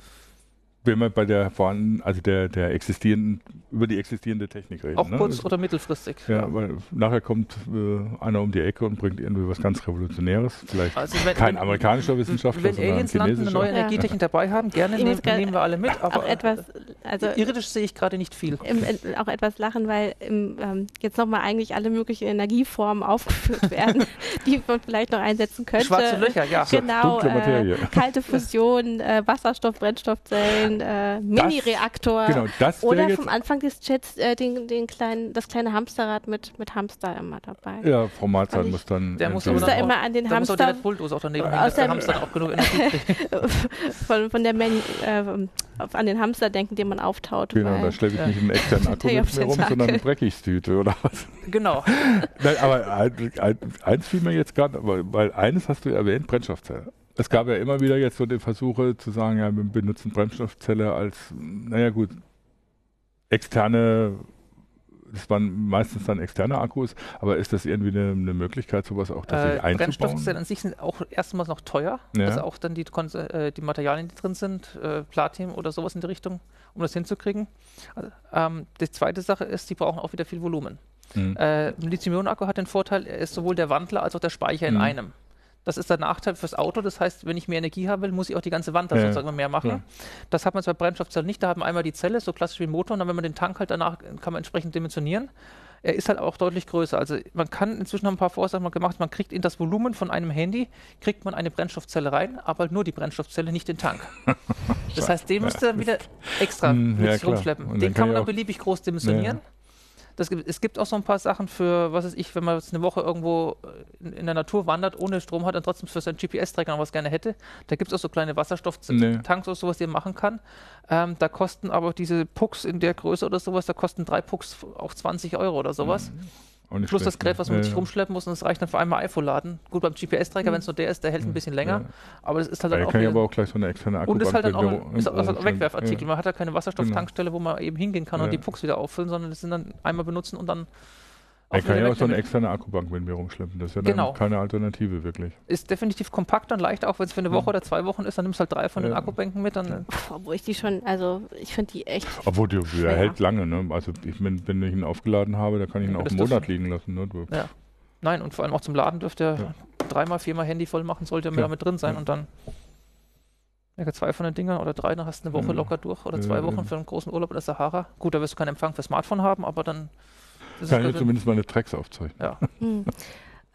Wenn wir bei der vorhandenen, also der, der existierenden, über die existierende Technik reden. Auch ne? kurz- oder mittelfristig. Ja, weil nachher kommt äh, einer um die Ecke und bringt irgendwie was ganz Revolutionäres. Vielleicht Also wenn, kein wenn, amerikanischer Wissenschaftler, wenn sondern ein Aliens landen, eine chinesischer. neue Ja. Energietechnik dabei haben, gerne Ich nehmen, muss grad- nehmen wir alle mit, aber auch etwas, also irdisch sehe ich gerade nicht viel. im, in, auch etwas lachen, weil im, ähm, jetzt nochmal eigentlich alle möglichen Energieformen aufgeführt werden, die man vielleicht noch einsetzen könnte. Schwarze Löcher, ja. Genau, Dunkle Materie. äh, kalte Fusion, äh, Wasserstoff, Brennstoffzellen, äh, Mini-Reaktor. Genau, das Oder vom Anfang des Chats äh, den, den kleinen, das kleine Hamsterrad mit, mit Hamster immer dabei. Ja, Frau ich- muss dann. Der muss muss da auch- immer an den Da muss auch Hamster Bull-Dose auch daneben Aus dass der Hamster auch genug Energie von, von der Men äh, an den Hamster denken, den man auftaut. Genau, weil- da schleppe ich Ja. nicht einen externen Akku Der mit mir rum, sondern eine Breckigstüte oder was. Genau. Nein, aber ein, ein, eins fiel mir jetzt gerade, weil, weil eines hast du erwähnt, Brennstoffzelle. Es gab ja immer wieder jetzt so die Versuche zu sagen, ja, wir benutzen Brennstoffzelle als, naja gut, externe, das waren meistens dann externe Akkus, aber ist das irgendwie eine, eine Möglichkeit, sowas auch tatsächlich Äh, einzubauen? Brennstoffzellen an sich sind auch erstmals noch teuer. Ja. Also auch dann die, äh, die Materialien, die drin sind, äh, Platin oder sowas in die Richtung, um das hinzukriegen. Also, ähm, die zweite Sache ist, die brauchen auch wieder viel Volumen. Mhm. Äh, ein Lithium-Ionen-Akku hat den Vorteil, er ist sowohl der Wandler als auch der Speicher in Mhm. einem. Das ist der Nachteil fürs Auto. Das heißt, wenn ich mehr Energie haben will, muss ich auch die ganze Wand da Ja, sozusagen mehr machen. klar. Das hat man zwar bei Brennstoffzellen nicht. Da haben wir einmal die Zelle, so klassisch wie ein Motor, und dann, wenn man den Tank halt danach, kann man entsprechend dimensionieren. Er ist halt auch deutlich größer. Also man kann inzwischen haben ein paar Vorsachen gemacht, man kriegt in das Volumen von einem Handy, kriegt man eine Brennstoffzelle rein, aber halt nur die Brennstoffzelle, nicht den Tank. das heißt, den müsst ihr dann wieder extra Hm, mit ja, rumschleppen. Den kann kann man dann auch- beliebig groß dimensionieren. Das gibt, es gibt auch so ein paar Sachen für, was weiß ich, wenn man jetzt eine Woche irgendwo in, in der Natur wandert, ohne Strom hat und trotzdem für seinen GPS-Tracker noch was gerne hätte. Da gibt es auch so kleine Wasserstofftanks Nee. oder sowas, die man machen kann. Ähm, da kosten aber diese Pucks in der Größe oder sowas, da kosten drei Pucks auch 20 Euro oder sowas. Auch Plus das Gerät, was man mit Ja, sich ja. rumschleppen muss und das reicht dann für einmal iPhone laden. Gut, beim GPS-Tracker, wenn es nur der ist, der hält ein bisschen länger, Ja. aber das ist halt Da dann auch kann ich aber auch gleich so eine externe Akku und ist halt dann auch ein, ist auch ein Wegwerfartikel. Ja. Man hat ja keine Wasserstofftankstelle, wo man eben hingehen kann und die Pucks wieder auffüllen, sondern das sind dann einmal benutzen und dann Ich kann ja auch so eine externe Akkubank mit mir rumschleppen. Das ist ja Genau. dann keine Alternative wirklich. Ist definitiv kompakter und leichter, auch wenn es für eine Woche oder zwei Wochen ist, dann nimmst du halt drei von den Ja. Akkubänken mit, dann Pff, obwohl ich die schon, also ich finde die echt. Obwohl der, der Schwer. hält lange, ne? Also ich, wenn, wenn ich ihn aufgeladen habe, da kann ich ihn Ja, auch einen Monat liegen lassen. Ne? Du, Nein, und vor allem auch zum Laden dürfte er Ja. dreimal, viermal Handy voll machen, sollte er Klar. damit drin sein Ja. und dann ja, zwei von den Dingern oder drei, dann hast du eine Woche Ja. locker durch oder Ja, zwei ja. Wochen für einen großen Urlaub in der Sahara. Gut, da wirst du keinen Empfang für Smartphone haben, aber dann das kann ist ich dann- zumindest meine Tracks aufzeichnen. ja. Hm.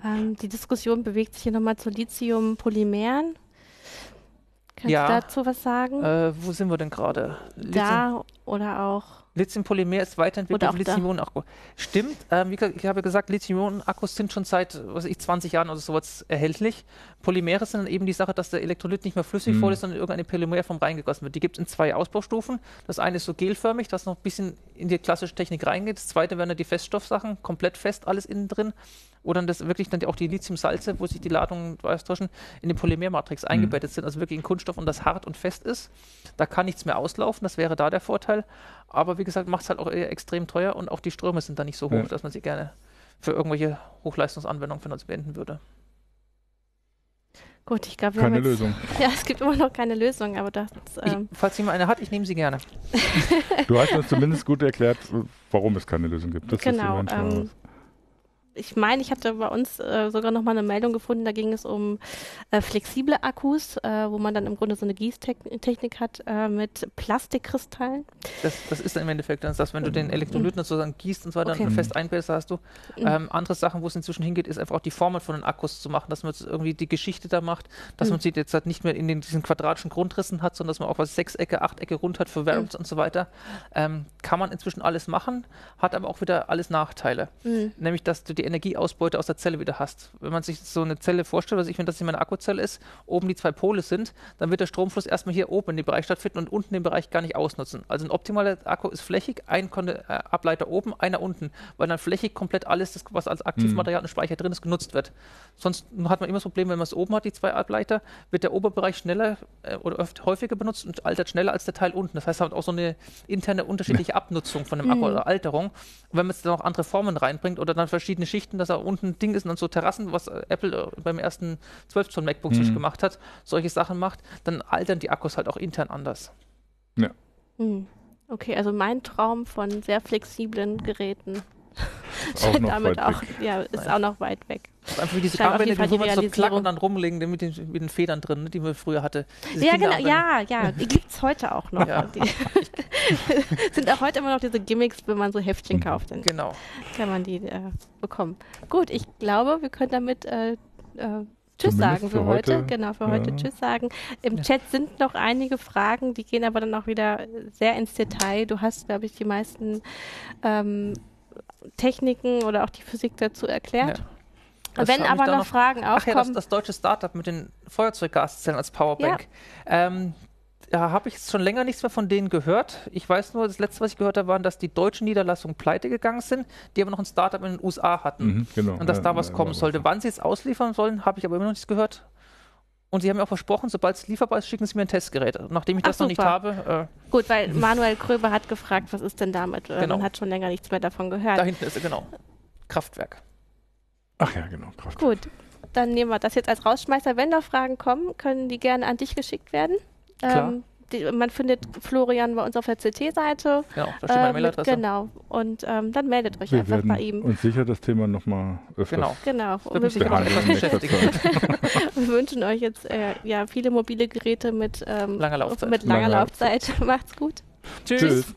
Ähm, die Diskussion bewegt sich hier nochmal zu Lithium-Polymeren. Kannst Ja. du dazu was sagen? Äh, wo sind wir denn gerade? Da oder auch. Lithium-Polymer ist weiterentwickelt auf. Lithium-Ionen-Akku. Stimmt, ähm, wie gesagt, ich habe gesagt, Lithium-Ionen-Akkus sind schon seit, was weiß ich, 20 Jahren oder sowas erhältlich. Polymere sind dann eben die Sache, dass der Elektrolyt nicht mehr flüssig Mhm. voll ist, sondern in irgendeine Polymerform reingegossen wird. Die gibt es in zwei Ausbaustufen. Das eine ist so gelförmig, das noch ein bisschen in die klassische Technik reingeht. Das zweite wären dann die Feststoffsachen, komplett fest alles innen drin. Oder dann das wirklich dann auch die Lithiumsalze, wo sich die Ladungen austauschen, in die Polymermatrix eingebettet sind, also wirklich in Kunststoff und das hart und fest ist. Da kann nichts mehr auslaufen, das wäre da der Vorteil. Aber wie gesagt, macht es halt auch eher extrem teuer und auch die Ströme sind da nicht so hoch, Ja. dass man sie gerne für irgendwelche Hochleistungsanwendungen verwenden würde. Gut, ich glaube, wir haben Keine jetzt, Lösung. Ja, es gibt immer noch keine Lösung, aber das. Ich, Ähm, falls jemand eine hat, ich nehme sie gerne. Du hast uns zumindest gut erklärt, warum es keine Lösung gibt. Das ist Genau, ähm, ich meine, ich hatte bei uns äh, sogar noch mal eine Meldung gefunden, da ging es um äh, flexible Akkus, äh, wo man dann im Grunde so eine Gießtechnik hat äh, mit Plastikkristallen. Das, das ist dann im Endeffekt dann das, wenn du den Elektrolyten sozusagen gießt und so weiter Okay. und fest einbildest, hast du. Mhm. Ähm, andere Sachen, wo es inzwischen hingeht, ist einfach auch die Formen von den Akkus zu machen, dass man jetzt irgendwie die Geschichte da macht, dass Mhm. man sie jetzt halt nicht mehr in den, diesen quadratischen Grundrissen hat, sondern dass man auch was Sechsecke, Achtecke rund hat für Variants und so weiter. Ähm, kann man inzwischen alles machen, hat aber auch wieder alles Nachteile. Mhm. Nämlich, dass du die Energieausbeute aus der Zelle wieder hast. Wenn man sich so eine Zelle vorstellt, also ich, wenn das hier meine Akkuzelle ist, oben die zwei Pole sind, dann wird der Stromfluss erstmal hier oben in dem Bereich stattfinden und unten den Bereich gar nicht ausnutzen. Also ein optimaler Akku ist flächig, ein äh, Ableiter oben, einer unten, weil dann flächig komplett alles, das, was als Aktivmaterial und Speicher drin ist, genutzt wird. Sonst hat man immer das Problem, wenn man es oben hat, die zwei Ableiter, wird der Oberbereich schneller äh, oder oft häufiger benutzt und altert schneller als der Teil unten. Das heißt, man hat auch so eine interne unterschiedliche Abnutzung von dem Akku Mhm. oder Alterung. Und wenn man jetzt dann noch andere Formen reinbringt oder dann verschiedene Schichten, dass da unten ein Ding ist und dann so Terrassen, was äh, Apple äh, beim ersten 12 Zoll MacBook Mhm. gemacht hat, solche Sachen macht, dann altern die Akkus halt auch intern anders. Mhm. Okay, also mein Traum von sehr flexiblen Geräten. Auch noch damit weit auch, weg. ja, ist Naja. auch noch weit weg. Ist einfach wie diese Scheint Armbänder, die man so klack und dann rumlegen mit den, mit den Federn drin, ne, die man früher hatte. Diese ja, genau, ja, ja, die gibt es heute auch noch. Ja. Die sind auch heute immer noch diese Gimmicks, wenn man so Heftchen Mhm. kauft, dann Genau. kann man die äh, bekommen. Gut, ich glaube, wir können damit äh, äh, Tschüss Zumindest sagen für, für heute. heute. Genau, für heute Ja. Tschüss sagen. Im Ja. Chat sind noch einige Fragen, die gehen aber dann auch wieder sehr ins Detail. Du hast, glaube ich, die meisten ähm, Techniken oder auch die Physik dazu erklärt. Ja. Das Wenn aber noch, noch- Fragen Ach ja, das, aufkommen, das deutsche Startup mit den Feuerzeuggaszellen als Powerbank. Ähm, da habe ich schon länger nichts mehr von denen gehört. Ich weiß nur, das letzte, was ich gehört habe, waren, dass die deutschen Niederlassungen pleite gegangen sind, die aber noch ein Startup in den USA hatten. Mhm, genau. Und dass Ja, da was ja, kommen sollte. so. Wann sie es ausliefern sollen, habe ich aber immer noch nichts gehört. Und sie haben mir auch versprochen, sobald es lieferbar ist, schicken sie mir ein Testgerät. Nachdem ich Ach, das noch nicht super. habe, gut, weil Manuel Kröber hat gefragt, was ist denn damit? Äh, Genau. Man hat schon länger nichts mehr davon äh, gehört. da hinten ist es genau. Kraftwerk. Ach ja, genau. Kraft. Gut, dann nehmen wir das jetzt als Rausschmeißer. Wenn noch Fragen kommen, können die gerne an dich geschickt werden. Klar. Ähm, die, man findet Florian bei uns auf der CT-Seite. Genau, da steht meine Äh, mit- Mailadresse. Genau. Und ähm, dann meldet euch Wir einfach bei ihm. uns sicher das Thema nochmal öfters Genau. Genau. Und wir. Zeit. wir wünschen euch jetzt äh, ja, viele mobile Geräte mit, ähm, Langer Laufzeit. mit langer Langer Laufzeit. Macht's gut. Tschüss. Tschüss.